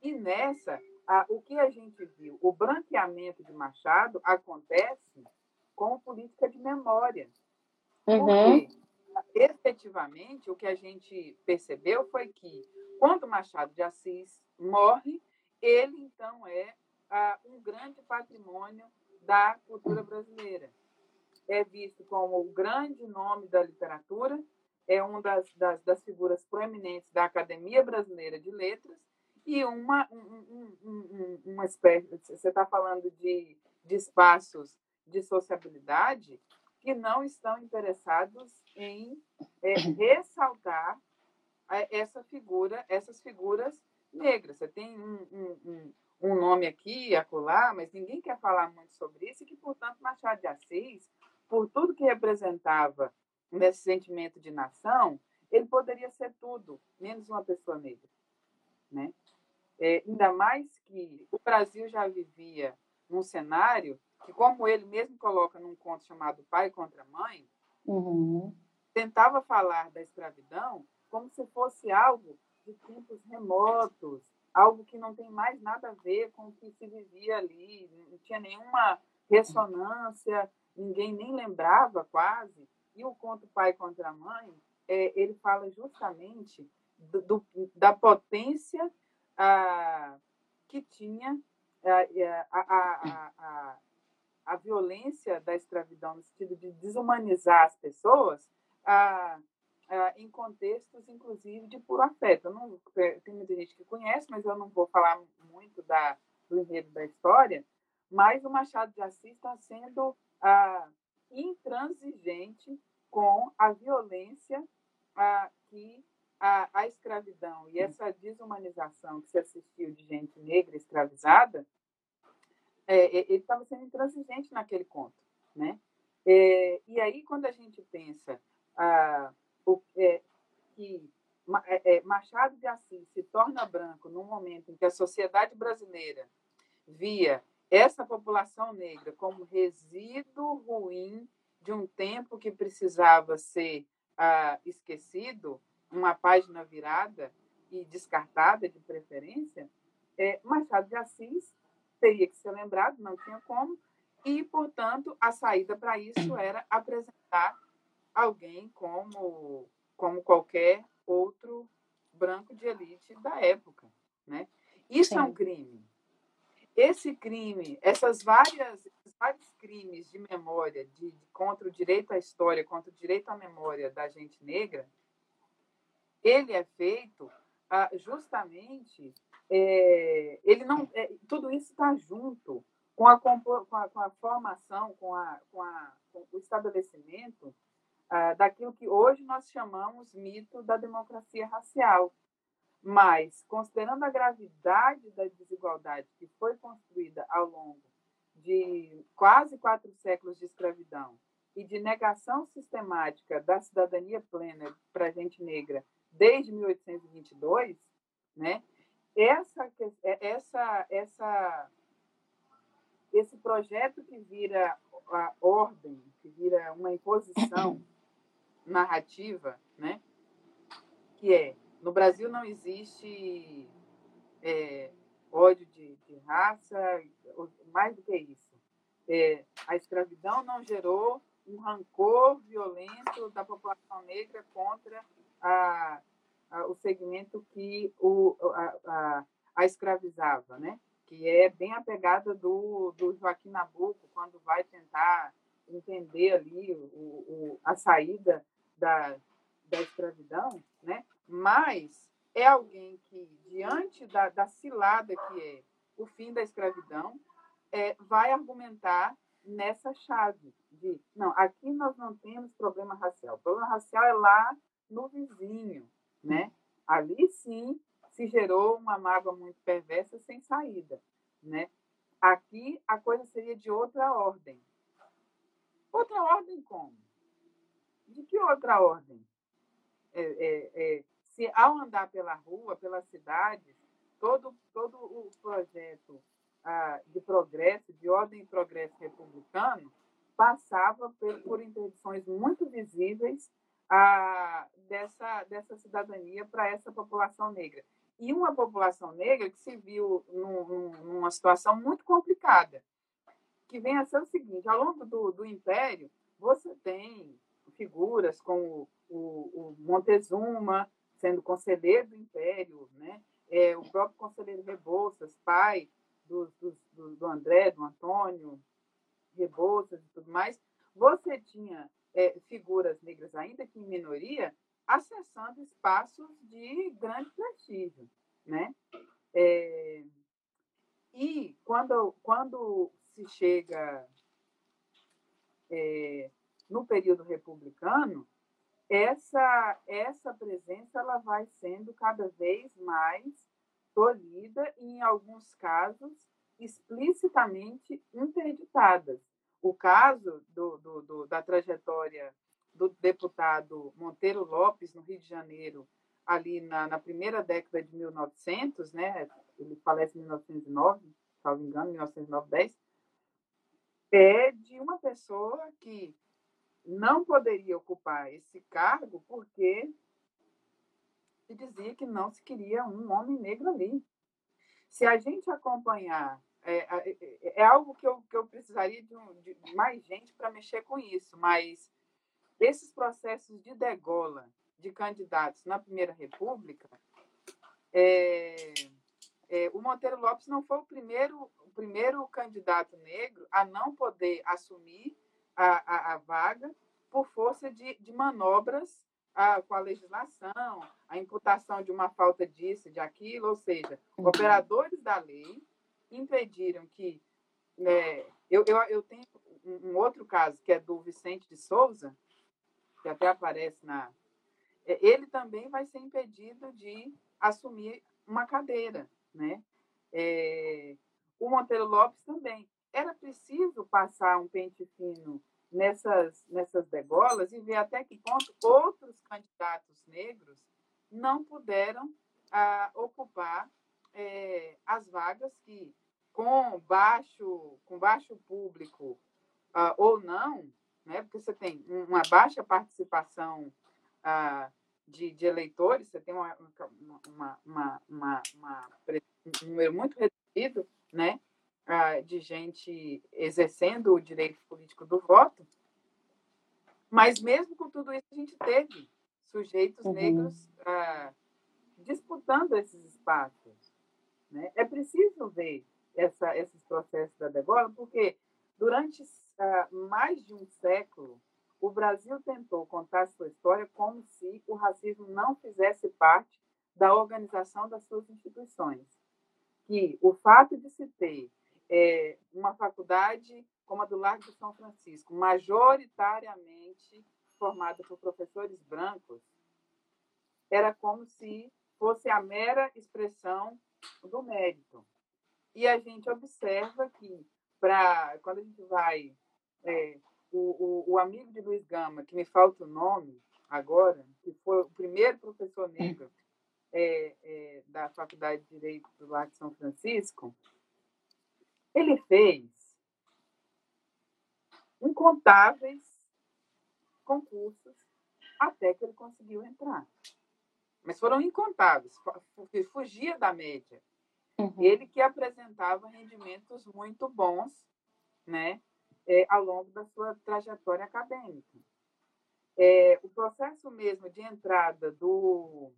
E nessa, a, o que a gente viu, o branqueamento de Machado acontece com política de memória. Uhum. Porque, efetivamente, o que a gente percebeu foi que, quando Machado de Assis morre, ele, então, é um grande patrimônio da cultura brasileira. É visto como o grande nome da literatura, é uma das, das, das figuras proeminentes da Academia Brasileira de Letras e uma, um, um, uma espécie. Você está falando de, de espaços de sociabilidade que não estão interessados em é, ressaltar é, essa figura, essas figuras negras. Você tem um, um, um nome aqui e acolá, mas ninguém quer falar muito sobre isso, e que, portanto, Machado de Assis, por tudo que representava nesse sentimento de nação, ele poderia ser tudo, menos uma pessoa negra. Né? É, ainda mais que o Brasil já vivia num cenário que, como ele mesmo coloca num conto chamado Pai contra Mãe, uhum. tentava falar da escravidão como se fosse algo de tempos remotos, algo que não tem mais nada a ver com o que se vivia ali, não tinha nenhuma ressonância, ninguém nem lembrava quase. E o conto Pai contra a Mãe, é, ele fala justamente do, do, da potência ah, que tinha a, a, a, a, violência da escravidão, no sentido de desumanizar as pessoas, ah, ah, em contextos, inclusive, de puro afeto. Não, tem muita gente que conhece, mas eu não vou falar muito da, do enredo da história, mas o Machado de Assis está sendo ah, intransigente com a violência ah, que a, a, escravidão e essa desumanização que se assistiu de gente negra escravizada, é, ele estava sendo intransigente naquele conto. Né? É, e aí, quando a gente pensa ah, é, que é, é, Machado de Assis se torna branco no momento em que a sociedade brasileira via essa população negra como resíduo ruim de um tempo que precisava ser ah, esquecido, uma página virada e descartada de preferência, é, Machado de Assis teria que ser lembrado, não tinha como, e, portanto, a saída para isso era apresentar alguém como, como qualquer outro branco de elite da época. Né? Isso Sim. é um crime. Esse crime, essas várias, vários crimes de memória de, contra o direito à história, contra o direito à memória da gente negra, ele é feito ah, justamente é, ele não é, tudo isso está junto com a, com a, com a formação, com, a, com, a, com o estabelecimento ah, daquilo que hoje nós chamamos mito da democracia racial. Mas, considerando a gravidade da desigualdade que foi construída ao longo de quase quatro séculos de escravidão e de negação sistemática da cidadania plena para a gente negra desde 1822, né? Essa, essa, essa, esse projeto que vira a ordem, que vira uma imposição narrativa, né? Que é no Brasil não existe é, ódio de, de, raça, mais do que isso. É, a escravidão não gerou um rancor violento da população negra contra a, a, o segmento que o, a, a, escravizava, né? que é bem a pegada do, do Joaquim Nabuco, quando vai tentar entender ali o, o, a saída da, da escravidão, né? mas é alguém que, diante da, da cilada que é o fim da escravidão, é, vai argumentar nessa chave de não, aqui nós não temos problema racial. O problema racial é lá no vizinho, né? Ali sim se gerou uma mágoa muito perversa sem saída, né? Aqui a coisa seria de outra ordem. Outra ordem como? De que outra ordem? É, é, é, se ao andar pela rua, pela cidade, todo, todo o projeto ah, de progresso, de ordem e progresso republicano, passava por, por interdições muito visíveis ah, dessa, dessa cidadania para essa população negra. E uma população negra que se viu num, num, numa situação muito complicada, que vem a ser o seguinte: ao longo do, do Império, você tem figuras como o, o Montezuma, sendo conselheiro do Império, né? É, o próprio conselheiro Rebouças, pai do, do, do André, do Antônio Rebouças e tudo mais, você tinha é, figuras negras, ainda que em minoria, acessando espaços de grande prestígio. Né? É, e quando, quando se chega é, no período republicano, essa, essa presença ela vai sendo cada vez mais tolhida e, em alguns casos, explicitamente interditadas. O caso do, do, do, da trajetória do deputado Monteiro Lopes, no Rio de Janeiro, ali na, na, primeira década de 1900, né? ele falece em 1909, se não me engano, 1909, 10, é de uma pessoa que não poderia ocupar esse cargo porque se dizia que não se queria um homem negro ali. Se a gente acompanhar, é, é, é algo que eu, que eu precisaria de, um, de mais gente para mexer com isso, mas esses processos de degola de candidatos na Primeira República, é, é, o Monteiro Lopes não foi o primeiro, o primeiro candidato negro a não poder assumir a, a, a vaga por força de, de manobras a, com a legislação, a imputação de uma falta disso, de aquilo, ou seja, uhum. operadores da lei impediram que. Né, eu, eu, eu tenho um outro caso, que é do Vicente de Souza, que até aparece na. É, ele também vai ser impedido de assumir uma cadeira. Né? É, o Monteiro Lopes também. Era preciso passar um pente fino nessas, nessas degolas e ver até que ponto outros candidatos negros não puderam ah, ocupar é, as vagas que, com baixo, com baixo público ah, ou não, né, porque você tem uma baixa participação ah, de, de, eleitores, você tem uma, uma, uma, um número muito reduzido, né? De gente exercendo o direito político do voto, mas mesmo com tudo isso, a gente teve sujeitos uhum. negros ah, disputando esses espaços. Né? É preciso ver essa, esses processos da degola, porque Durante uh, mais de um século, o Brasil tentou contar sua história como se o racismo não fizesse parte da organização das suas instituições. Que o fato de se ter é, uma faculdade como a do Largo de São Francisco, majoritariamente formada por professores brancos, era como se fosse a mera expressão do mérito. E a gente observa que, pra, quando a gente vai. É, o, o, o, amigo de Luiz Gama, que me falta o nome agora, que foi o primeiro professor negro é, é, da Faculdade de Direito do Lar de São Francisco, ele fez incontáveis concursos até que ele conseguiu entrar. Mas foram incontáveis, porque fugia da média. Uhum. Ele que apresentava rendimentos muito bons né, é, ao longo da sua trajetória acadêmica. É, o processo mesmo de entrada do,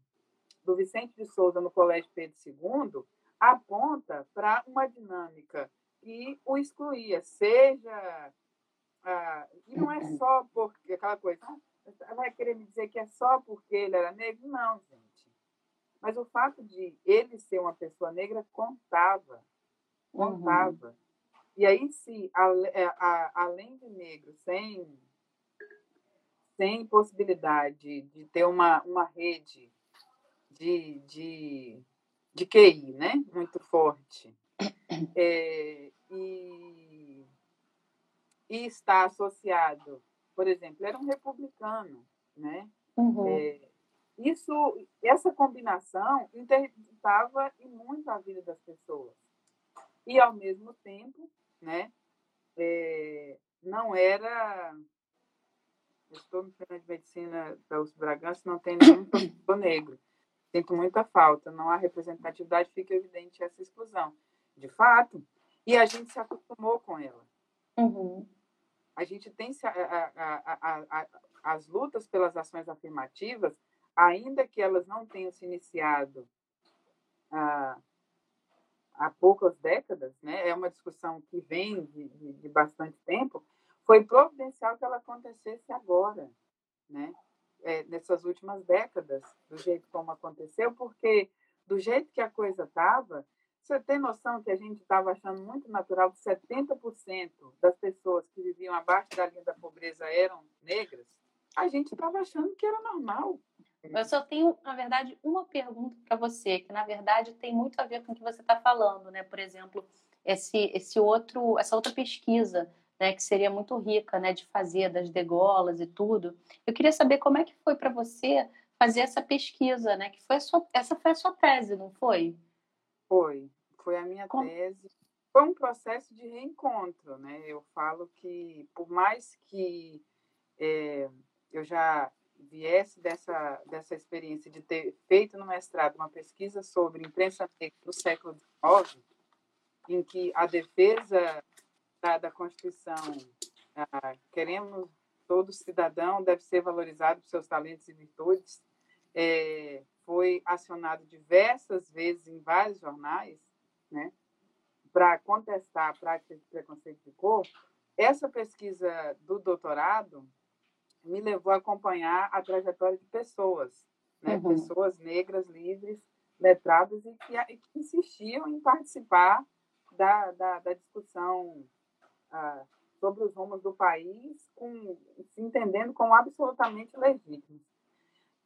do Vicente de Souza no Colégio Pedro II aponta para uma dinâmica que o excluía, seja. Ah, e não é só porque aquela coisa, ah, vai querer me dizer que é só porque ele era negro? Não, gente. Mas o fato de ele ser uma pessoa negra contava. Contava. Uhum. E aí, se, é, além de negro, sem, sem possibilidade de ter uma, uma rede de, de, de QI né? muito forte, é, e, e está associado, por exemplo, era um republicano, né? Uhum. É, isso, essa combinação interditava e muito a vida das pessoas. E, ao mesmo tempo, né, é, não era. Estou no Centro de Medicina da USP Bragança, não tem nenhum professor negro. Sinto muita falta, não há representatividade, fica evidente essa exclusão. De fato, e a gente se acostumou com ela. Uhum. A gente tem a, a, a, as lutas pelas ações afirmativas ainda que elas não tenham se iniciado há, há poucas décadas, né, é uma discussão que vem de, de, de bastante tempo, foi providencial que ela acontecesse agora, né, é, nessas últimas décadas, do jeito como aconteceu, porque do jeito que a coisa estava, você tem noção que a gente estava achando muito natural que 70% das pessoas que viviam abaixo da linha da pobreza eram negras? A gente estava achando que era normal. Eu só tenho, na verdade, uma pergunta para você, que na verdade tem muito a ver com o que você está falando, né? Por exemplo, esse, esse outro, essa outra pesquisa, né, que seria muito rica, né, de fazer das degolas e tudo. Eu queria saber como é que foi para você fazer essa pesquisa, né? Que foi sua, essa foi a sua tese, não foi? Foi, foi a minha como... tese. Foi um processo de reencontro, né? Eu falo que por mais que é, eu já viesse dessa, dessa experiência de ter feito no mestrado uma pesquisa sobre imprensa negra no século XIX, em que a defesa da, da Constituição, ah, queremos todo cidadão deve ser valorizado por seus talentos e virtudes, é, foi acionado diversas vezes em vários jornais, né, para contestar a prática de preconceito de cor. Essa pesquisa do doutorado me levou a acompanhar a trajetória de pessoas, né? Uhum. pessoas negras, livres, letradas e que, e que insistiam em participar da, da, da discussão ah, sobre os rumos do país, com, se entendendo como absolutamente legítimos.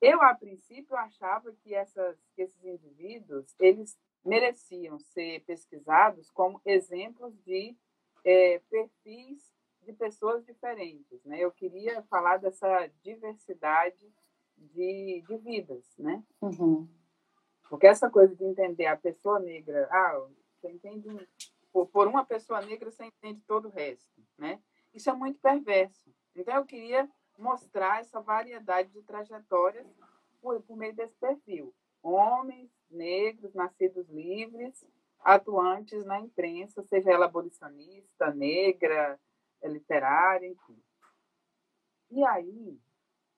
Eu, a princípio, achava que, essas, que esses indivíduos eles mereciam ser pesquisados como exemplos de é, perfis de pessoas diferentes, né? Eu queria falar dessa diversidade de, de vidas, né? Uhum. Porque essa coisa de entender a pessoa negra, ah, você entende por, por uma pessoa negra você entende todo o resto, né? Isso é muito perverso. Então eu queria mostrar essa variedade de trajetórias por, por meio desse perfil. Homens negros, nascidos livres, atuantes na imprensa, seja ela abolicionista, negra, é literária, enfim. E aí,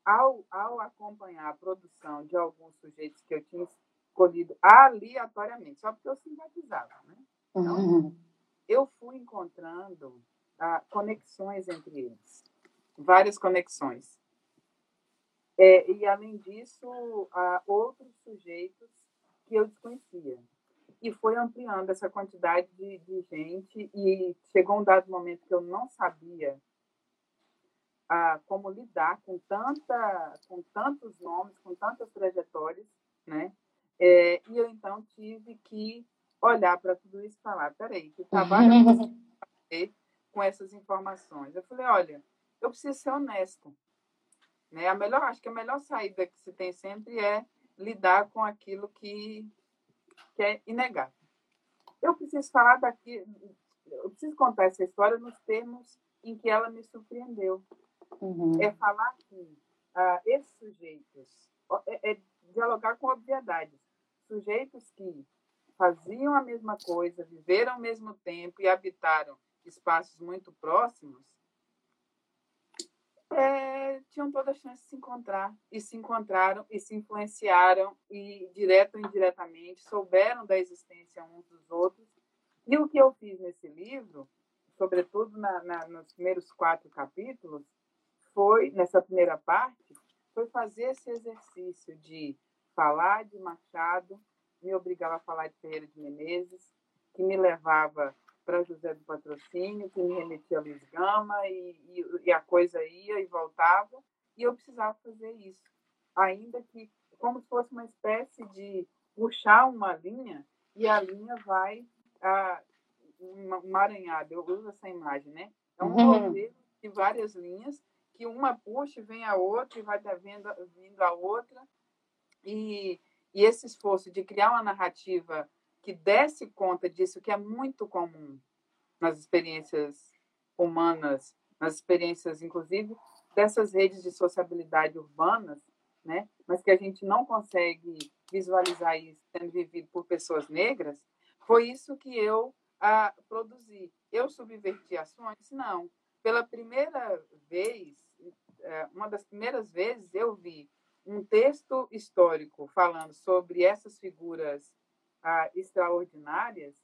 ao, ao acompanhar a produção de alguns sujeitos que eu tinha escolhido aleatoriamente, só porque eu simpatizava, né? Então, uhum. eu fui encontrando ah, conexões entre eles, várias conexões. É, e, além disso, há outros sujeitos que eu desconhecia. E foi ampliando essa quantidade de, de gente, e chegou um dado momento que eu não sabia ah, como lidar com, tanta, com tantos nomes, com tantas trajetórias, né? É, e eu, então, tive que olhar para tudo isso e falar, peraí, que trabalho eu fazer com essas informações? Eu falei, olha, eu preciso ser honesta. Né? A melhor, acho que a melhor saída que se tem sempre é lidar com aquilo que, que é inegável. Eu preciso falar daqui, eu preciso contar essa história nos termos em que ela me surpreendeu. Uhum. É falar que ah, esses sujeitos, é, é dialogar com obviedades, sujeitos que faziam a mesma coisa, viveram ao mesmo tempo e habitaram espaços muito próximos, é, tinham toda a chance de se encontrar. E se encontraram e se influenciaram, e direto ou indiretamente souberam da existência uns dos outros. E o que eu fiz nesse livro, sobretudo na, na, nos primeiros quatro capítulos, foi, nessa primeira parte, foi fazer esse exercício de falar de Machado, me obrigava a falar de Ferreira de Menezes, que me levava para José do Patrocínio, que me remetia a Luiz Gama, e, e, e, a coisa ia e voltava, e eu precisava fazer isso. Ainda que, como se fosse uma espécie de puxar uma linha, e a linha vai a, aranhado, eu uso essa imagem, né? É um uhum. de várias linhas, que uma puxa e vem a outra, e vai vindo, vindo a outra, e, e esse esforço de criar uma narrativa que desse conta disso, que é muito comum nas experiências humanas, nas experiências, inclusive, dessas redes de sociabilidade urbanas, né? mas que a gente não consegue visualizar isso sendo vivido por pessoas negras, foi isso que eu ah, produzi. Eu subverti ações? Não. Pela primeira vez, é, uma das primeiras vezes, eu vi um texto histórico falando sobre essas figuras ah, extraordinárias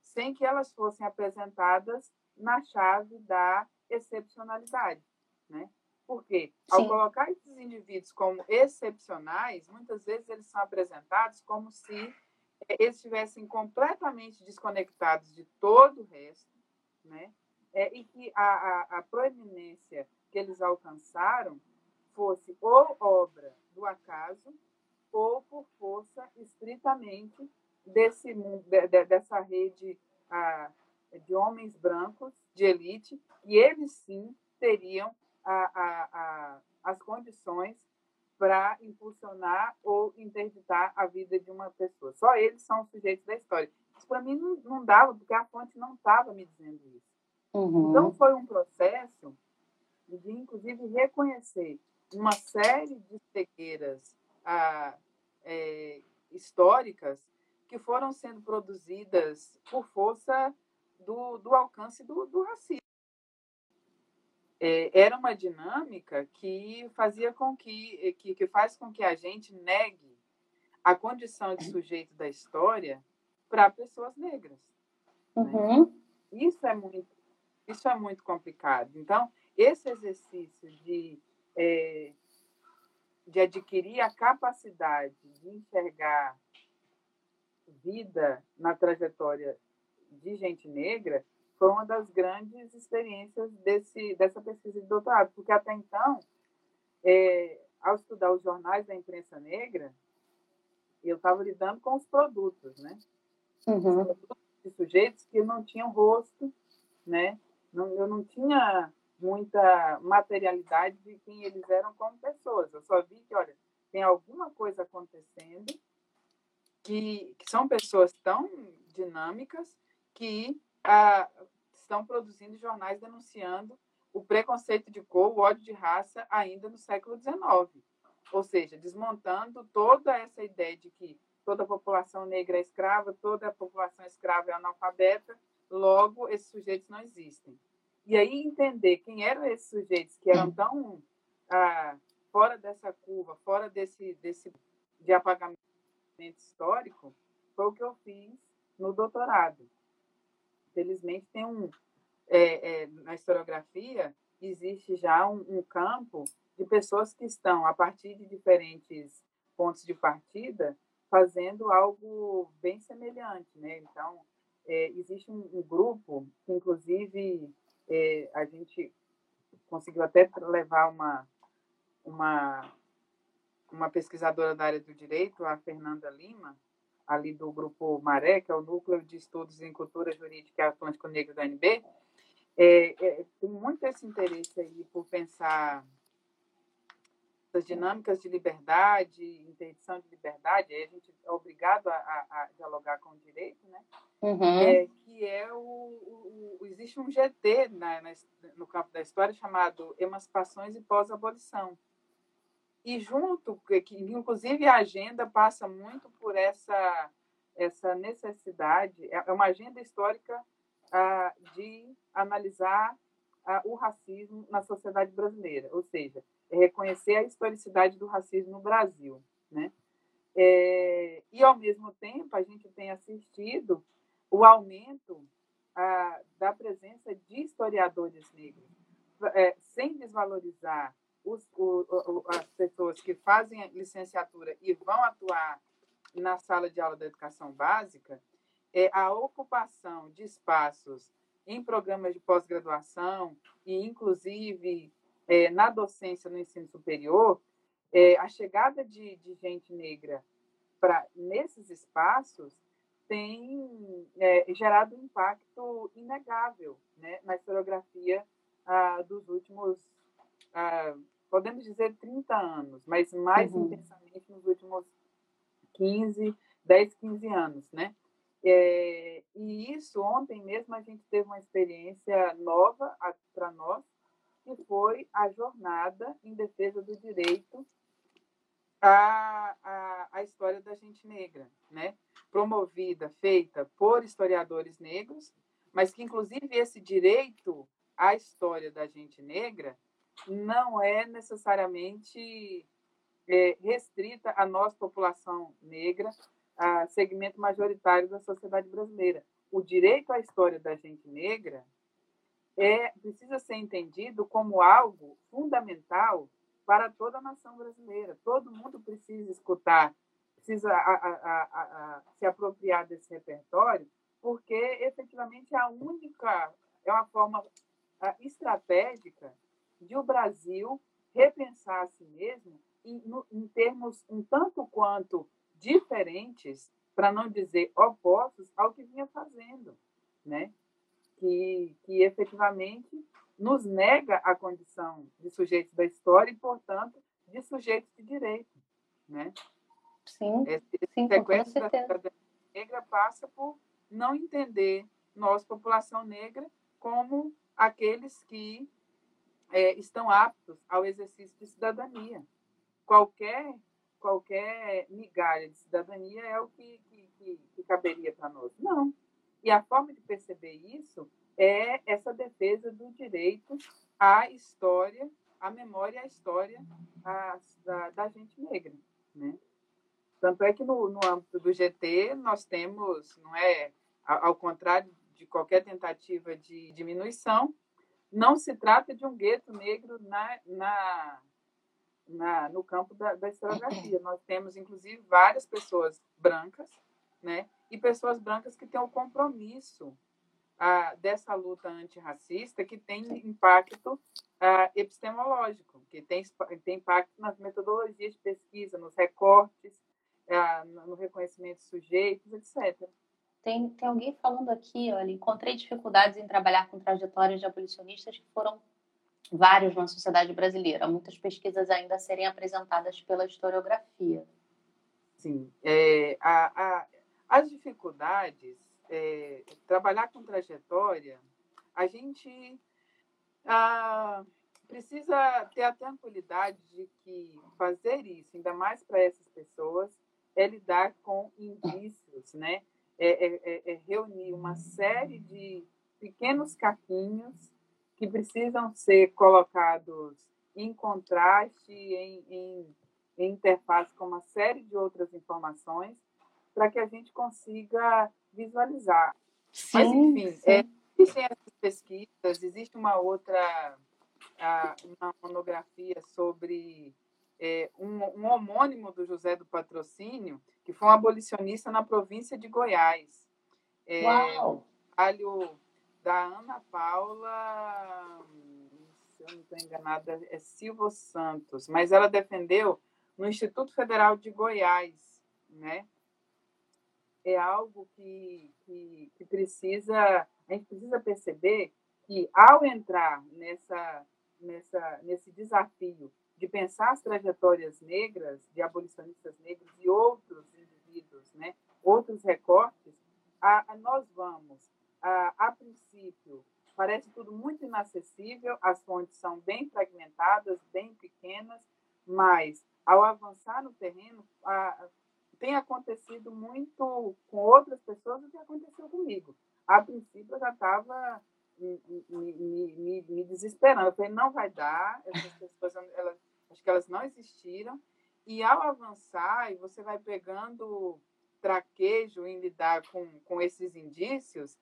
sem que elas fossem apresentadas na chave da excepcionalidade, né? Porque ao Sim. colocar esses indivíduos como excepcionais, muitas vezes eles são apresentados como se eh, eles estivessem completamente desconectados de todo o resto, né? É, e que a, a, a proeminência que eles alcançaram fosse ou obra do acaso ou por força estritamente desse de, de, dessa rede ah, de homens brancos de elite e eles sim teriam a, a, a, as condições para impulsionar ou interditar a vida de uma pessoa. Só eles são os sujeitos da história. Isso para mim não, não, dava, porque a fonte não estava me dizendo isso. Uhum. Então foi um processo de, inclusive, reconhecer uma série de cegueiras ah, é, históricas que foram sendo produzidas por força do, do alcance do, do racismo. É, era uma dinâmica que fazia com que, que, que faz com que a gente negue a condição de sujeito da história para pessoas negras. Né? Uhum. Né? Isso é muito isso é muito complicado. Então, esse exercício de, é, de adquirir a capacidade de enxergar vida na trajetória de gente negra foi uma das grandes experiências desse, dessa pesquisa de doutorado, porque até então, é, ao estudar os jornais da imprensa negra, eu estava lidando com os produtos, né? Uhum. Os produtos de sujeitos que não tinham rosto, né? Não, eu não tinha muita materialidade de quem eles eram como pessoas. Eu só vi que, olha, tem alguma coisa acontecendo que, que são pessoas tão dinâmicas que ah, estão produzindo jornais denunciando o preconceito de cor, o ódio de raça ainda no século XIX. Ou seja, desmontando toda essa ideia de que toda a população negra é escrava, toda a população escrava é analfabeta, logo esses sujeitos não existem. E aí entender quem eram esses sujeitos que eram tão ah, fora dessa curva, fora desse, desse de apagamento histórico, foi o que eu fiz no doutorado. Felizmente tem um, é, é, na historiografia, existe já um, um, campo de pessoas que estão, a partir de diferentes pontos de partida, fazendo algo bem semelhante. Né? Então, é, existe um, um, grupo que, inclusive, é, a gente conseguiu até levar uma, uma, uma pesquisadora da área do direito, a Fernanda Lima, ali do grupo Maré, que é o Núcleo de Estudos em Cultura Jurídica e Atlântico Negro da NB, é, é, tem muito esse interesse aí por pensar as dinâmicas de liberdade, interdição de liberdade, aí a gente é obrigado a, a, a dialogar com o direito, né? Uhum. É, que é o, o, o, existe um GT na, na, no campo da história chamado Emancipações e Pós-Abolição. E junto, que inclusive a agenda passa muito por essa essa necessidade, é, é uma agenda histórica ah, de analisar ah, o racismo na sociedade brasileira, ou seja, é reconhecer a historicidade do racismo no Brasil, né? É, e ao mesmo tempo a gente tem assistido o aumento ah, da presença de historiadores negros, é, sem desvalorizar os, o, o, as pessoas que fazem licenciatura e vão atuar na sala de aula da educação básica, é a ocupação de espaços em programas de pós-graduação e, inclusive, é, na docência no ensino superior, é, a chegada de, de gente negra para nesses espaços tem é, gerado um impacto inegável né, na historiografia ah, dos últimos, ah, podemos dizer, 30 anos, mas mais uhum. intensamente nos últimos 15, 10, 15 anos. Né? É, e isso, ontem mesmo, a gente teve uma experiência nova para nós, que foi a jornada em defesa do direito à, à, à história da gente negra, né? promovida, feita por historiadores negros, mas que, inclusive, esse direito à história da gente negra não é necessariamente é, restrita à nossa população negra, a segmento majoritário da sociedade brasileira. O direito à história da gente negra é, precisa ser entendido como algo fundamental para toda a nação brasileira. Todo mundo precisa escutar, precisa a, a, a, se apropriar desse repertório, porque efetivamente é a única, é uma forma estratégica de o Brasil repensar a si mesmo em, em termos um tanto quanto diferentes, para não dizer opostos, ao que vinha fazendo, né? que, que efetivamente nos nega a condição de sujeitos da história e, portanto, de sujeitos de direito. Né? Sim, Essa sim sequência da cidadania negra passa por não entender nós, população negra, como aqueles que é, estão aptos ao exercício de cidadania. Qualquer qualquer migalha de cidadania é o que, que, que, que caberia para nós. Não. E a forma de perceber isso é essa defesa do direito à história, à memória à história a, da, da, gente negra. Né? Tanto é que no, no âmbito do GT nós temos, não é, ao contrário de qualquer tentativa de diminuição, não se trata de um gueto negro na, na, na no campo da, da historiografia. Nós temos, inclusive, várias pessoas brancas, né, e pessoas brancas que têm o um compromisso ah, dessa luta antirracista que tem impacto ah, epistemológico, que tem, tem impacto nas metodologias de pesquisa, nos recortes, ah, no reconhecimento de sujeitos, etc. Tem, tem alguém falando aqui, olha, encontrei dificuldades em trabalhar com trajetórias de abolicionistas que foram vários na sociedade brasileira. Muitas pesquisas ainda a serem apresentadas pela historiografia. Sim. É, a, a, as dificuldades, é, trabalhar com trajetória, a gente ah, precisa ter a tranquilidade de que fazer isso, ainda mais para essas pessoas, é lidar com indícios, né? É, é, é, é reunir uma série de pequenos caquinhos que precisam ser colocados em contraste, em, em, em interface com uma série de outras informações, para que a gente consiga visualizar. Sim, Mas, enfim, sim. É, existem essas pesquisas, existe uma outra, uma monografia sobre é, um, um, homônimo do José do Patrocínio, que foi um abolicionista na província de Goiás. É, Uau! Da Ana Paula, se eu não estou enganada, é Silva Santos, mas ela defendeu no Instituto Federal de Goiás, né? É algo que, que, que precisa, a gente precisa perceber que ao entrar nessa, nessa, nesse desafio de pensar as trajetórias negras, de abolicionistas negros e outros indivíduos, né, outros recortes, a, a nós vamos, a, a, princípio, parece tudo muito inacessível, as fontes são bem fragmentadas, bem pequenas, mas ao avançar no terreno, a, tem acontecido muito com outras pessoas o que aconteceu comigo. A princípio, eu já estava me, me, me, me, desesperando. Eu falei, não vai dar, essas pessoas, elas, acho que elas não existiram. E ao avançar, e você vai pegando traquejo em lidar com, com esses indícios,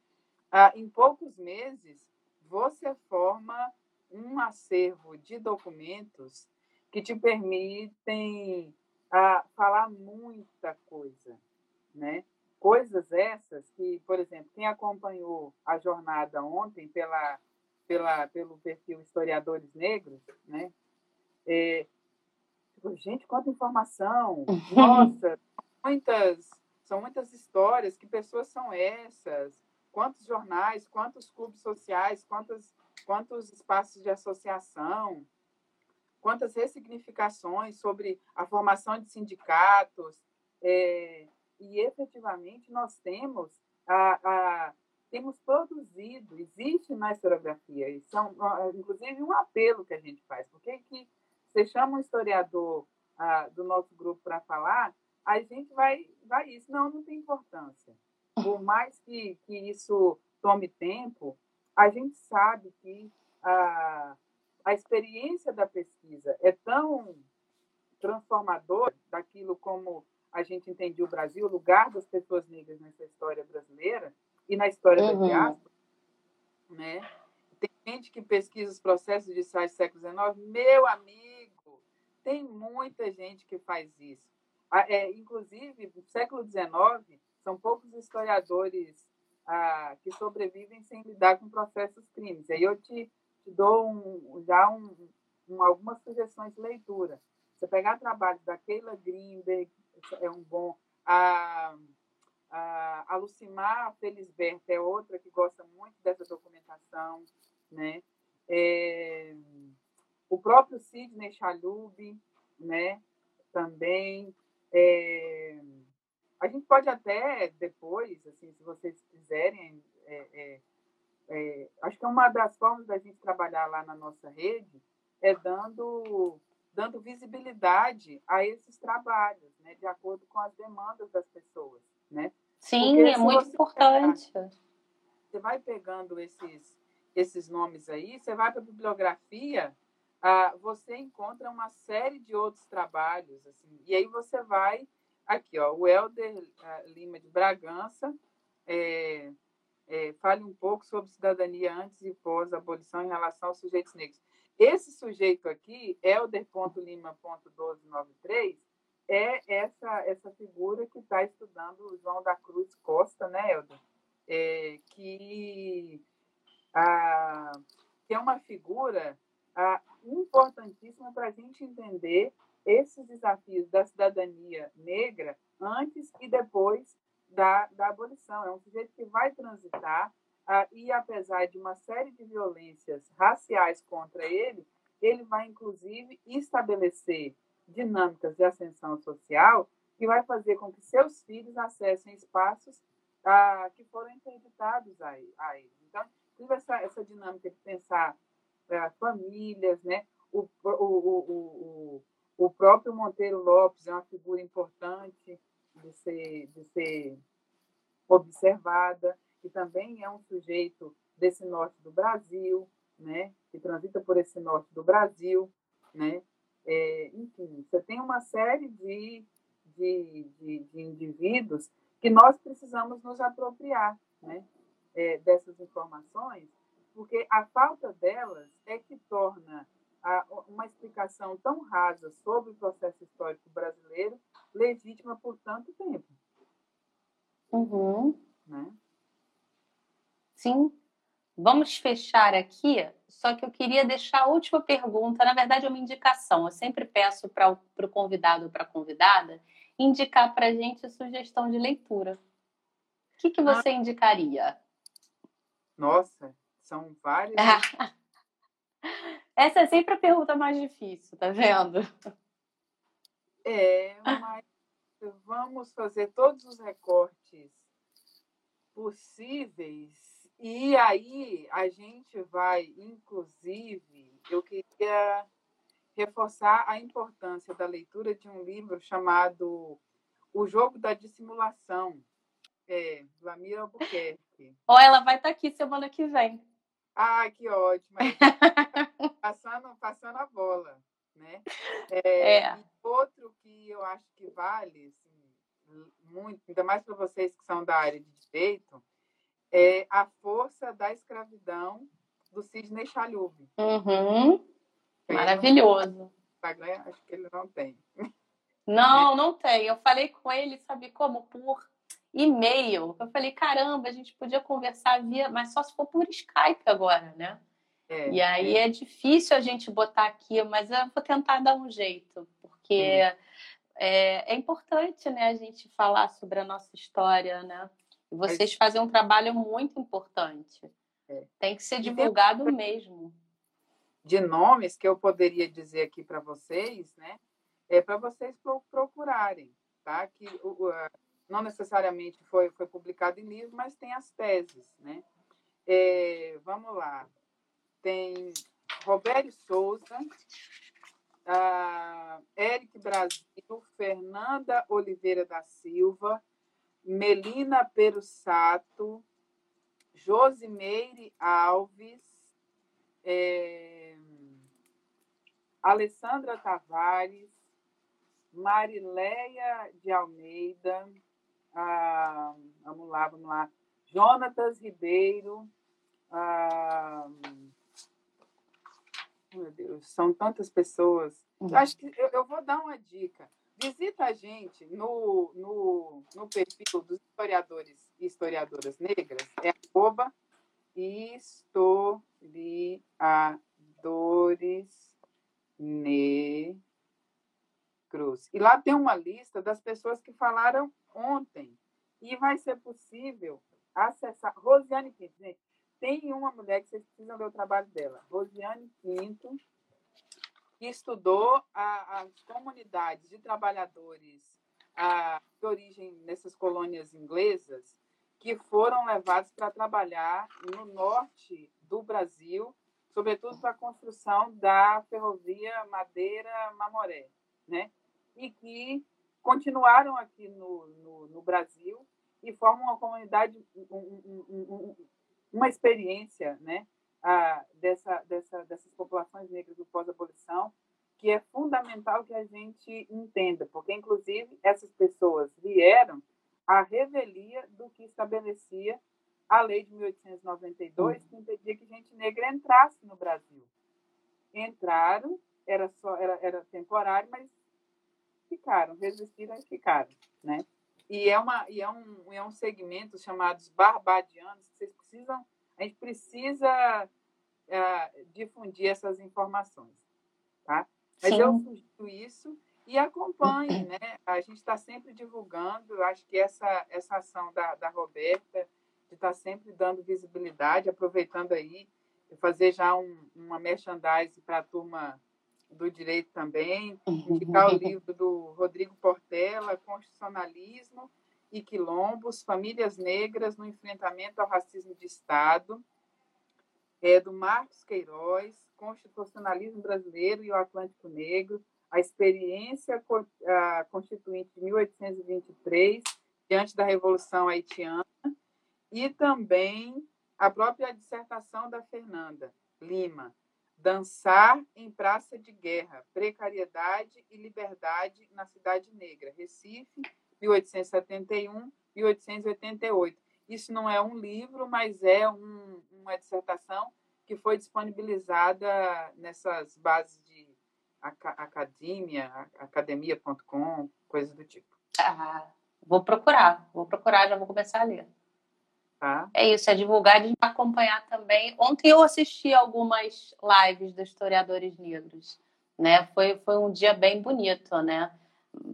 ah, em poucos meses, você forma um acervo de documentos que te permitem ah, falar muita coisa, né? Coisas essas que, por exemplo, quem acompanhou a jornada ontem pela, pela, pelo perfil Historiadores Negros, né? É, tipo, gente, quanta informação! Nossa, muitas, são muitas histórias. Que pessoas são essas? Quantos jornais? Quantos clubes sociais? Quantos, quantos espaços de associação? quantas ressignificações sobre a formação de sindicatos, é, e efetivamente nós temos, a, a, temos produzido, existe na historiografia, e são, inclusive um apelo que a gente faz, porque que você chama um historiador a, do nosso grupo para falar, a gente vai, vai isso, não, não tem importância. Por mais que, que isso tome tempo, a gente sabe que a, a experiência da pesquisa é tão transformadora daquilo como a gente entendia o Brasil, o lugar das pessoas negras nessa história brasileira e na história uhum. da diáspora, né? Tem gente que pesquisa os processos de do século XIX, meu amigo, tem muita gente que faz isso. É, inclusive, no século XIX, são poucos historiadores ah, que sobrevivem sem lidar com processos crimes. Aí eu te te dou um, já um, um, algumas sugestões de leitura. Você pegar trabalho da Keila Greenberg, é um bom. A, a, a Lucimar Felisberto é outra que gosta muito dessa documentação. Né? É, o próprio Sidney Chalub, né? também. É, a gente pode até depois, assim, se vocês quiserem, é, é, é, acho que uma das formas da gente trabalhar lá na nossa rede é dando, dando visibilidade a esses trabalhos, né, de acordo com as demandas das pessoas. Né? Sim, Porque é muito importante. Pegar, você vai pegando esses, esses nomes aí, você vai para a bibliografia, ah, você encontra uma série de outros trabalhos, assim, e aí você vai aqui, ó, o Helder ah, Lima de Bragança, é, é, fale um pouco sobre cidadania antes e pós-abolição em relação aos sujeitos negros. Esse sujeito aqui, Helder.lima.1293, é essa, essa figura que está estudando o João da Cruz Costa, né, Helder? É, que, a, que é uma figura a, importantíssima para a gente entender esses desafios da cidadania negra antes e depois da, da abolição. É um sujeito que vai transitar e, apesar de uma série de violências raciais contra ele, ele vai, inclusive, estabelecer dinâmicas de ascensão social que vai fazer com que seus filhos acessem espaços ah, que foram interditados a, a ele. Então, tive essa, essa dinâmica de pensar ah, famílias, né? O, o, o, o, o próprio Monteiro Lopes é uma figura importante de ser, de ser observada, que também é um sujeito desse norte do Brasil, né, que transita por esse norte do Brasil, né, é, enfim, você tem uma série de, de, de, de, indivíduos que nós precisamos nos apropriar, né, é, dessas informações, porque a falta delas é que torna a, uma explicação tão rasa sobre o processo histórico brasileiro legítima por tanto tempo. Uhum. Né? Sim. Vamos fechar aqui, só que eu queria deixar a última pergunta, na verdade é uma indicação. Eu sempre peço para o convidado ou para a convidada indicar para a gente a sugestão de leitura. O que, que ah. você ah. indicaria? Nossa, são várias. Essa é sempre a pergunta mais difícil, tá vendo? É, mas vamos fazer todos os recortes possíveis e aí a gente vai, inclusive, eu queria reforçar a importância da leitura de um livro chamado O Jogo da Dissimulação, é, Lamir Albuquerque. Ou ela vai estar aqui semana que vem. Ah, que ótimo. passando, passando a bola, né? É, é. Outro que eu acho que vale assim, muito, ainda mais para vocês que são da área de direito, é A Força da Escravidão, do Sidney Chalhoub. Uhum. Maravilhoso. Instagram, acho que ele não tem. Não, não tem. Eu falei com ele, sabe como? Por e-mail. Eu falei, caramba, a gente podia conversar via, mas só se for por Skype agora, né? É, e aí é. é. difícil a gente botar aqui, mas eu vou tentar dar um jeito, porque é, é, importante, né, a gente falar sobre a nossa história, né? E vocês fazem um trabalho muito importante. É. Tem que ser divulgado mesmo. De nomes que eu poderia dizer aqui para vocês, né? É para vocês procurarem, tá? Que não necessariamente foi, foi publicado em livro, mas tem as teses, né? É, vamos lá. Tem Roberto Souza, uh, Eric Brasil, Fernanda Oliveira da Silva, Melina Perussato, Josimeire Alves, é, Alessandra Tavares, Marileia de Almeida, ah, vamos lá, vamos lá, Jonatas Ribeiro, ah, meu Deus, são tantas pessoas. Eu acho que eu, eu vou dar uma dica. Visita a gente no, no, no perfil dos historiadores e historiadoras negras, é arroba historiadores negros. E lá tem uma lista das pessoas que falaram ontem. E vai ser possível acessar. Rosiane Pinto, gente, tem uma mulher que vocês precisam ver o trabalho dela. Rosiane Pinto, que estudou a, as comunidades de trabalhadores a, de origem nessas colônias inglesas que foram levados para trabalhar no norte do Brasil, sobretudo para a construção da ferrovia Madeira-Mamoré, né? E que continuaram aqui no, no, no Brasil e formam uma comunidade, um, um, um, uma experiência, né? A, dessa, dessa, dessas populações negras do pós-abolição, que é fundamental que a gente entenda, porque, inclusive, essas pessoas vieram à revelia do que estabelecia a lei de 1892, que impedia que gente negra entrasse no Brasil. Entraram, era, só, era, era temporário, mas ficaram, resistiram e ficaram. Né? E, é uma, e é, um, é um segmento chamado barbadianos, que vocês precisam a gente precisa é, difundir essas informações, tá? Mas Sim. eu sugiro isso e acompanhe, né? A gente está sempre divulgando, acho que essa, essa ação da, da Roberta, de estar tá sempre dando visibilidade, aproveitando aí, fazer já um, uma merchandise para a turma do direito também, indicar o livro do Rodrigo Portela, Constitucionalismo e quilombos, famílias negras no enfrentamento ao racismo de Estado, é do Marcos Queiroz, Constitucionalismo Brasileiro e o Atlântico Negro, a experiência constituinte de 1823, diante da Revolução Haitiana, e também a própria dissertação da Fernanda Lima, Dançar em Praça de Guerra, Precariedade e Liberdade na Cidade Negra, Recife, 1871, 1888. isso não é um livro, mas é um, uma dissertação que foi disponibilizada nessas bases de academia, academia.com, coisas do tipo. Ah, vou procurar, vou procurar, já vou começar a ler. Tá. É isso, é divulgar e acompanhar também. Ontem eu assisti algumas lives dos historiadores negros, né? Foi, foi um dia bem bonito, né?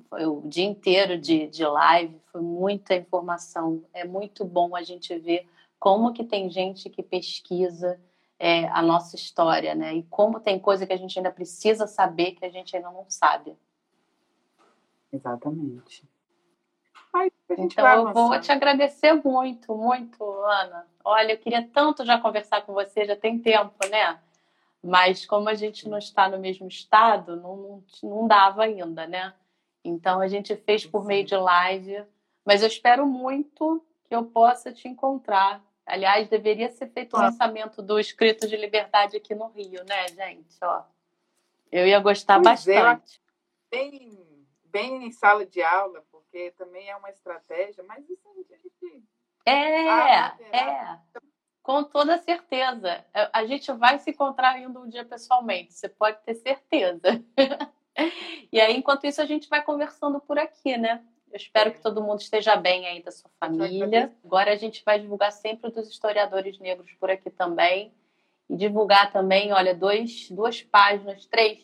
Foi o dia inteiro de, de live, foi muita informação. É muito bom a gente ver como que tem gente que pesquisa é, a nossa história, né? E como tem coisa que a gente ainda precisa saber que a gente ainda não sabe. Exatamente. Então eu vou te agradecer muito, muito, Ana. Olha, eu queria tanto já conversar com você, já tem tempo, né? Mas como a gente não está no mesmo estado, não, não dava ainda, né? Então a gente fez por meio de live, mas eu espero muito que eu possa te encontrar. Aliás, deveria ser feito o lançamento do Escrito de Liberdade aqui no Rio, né, gente? Ó, eu ia gostar pois é, bastante. É, bem, bem em sala de aula, porque também é uma estratégia, mas isso a gente. É, ah, é. Com toda certeza. É, a gente vai se encontrar ainda um dia pessoalmente, você pode ter certeza. e aí, enquanto isso, a gente vai conversando por aqui, né? Eu espero que todo mundo esteja bem aí da sua família. Agora a gente vai divulgar sempre dos historiadores negros por aqui também. E divulgar também, olha, dois, duas páginas, três,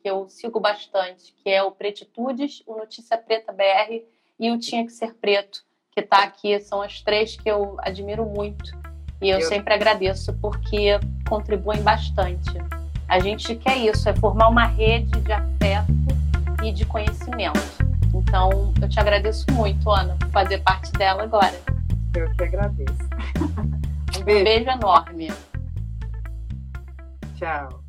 que eu sigo bastante, que é o Pretitudes, o Notícia Preta BR e o Tinha Que Ser Preto, que está aqui. São as três que eu admiro muito. E eu, eu sempre agradeço porque contribuem bastante. A gente quer isso, é formar uma rede de afeto e de conhecimento. Então, eu te agradeço muito, Ana, por fazer parte dela agora. Eu que agradeço. Um beijo, um beijo enorme. Tchau.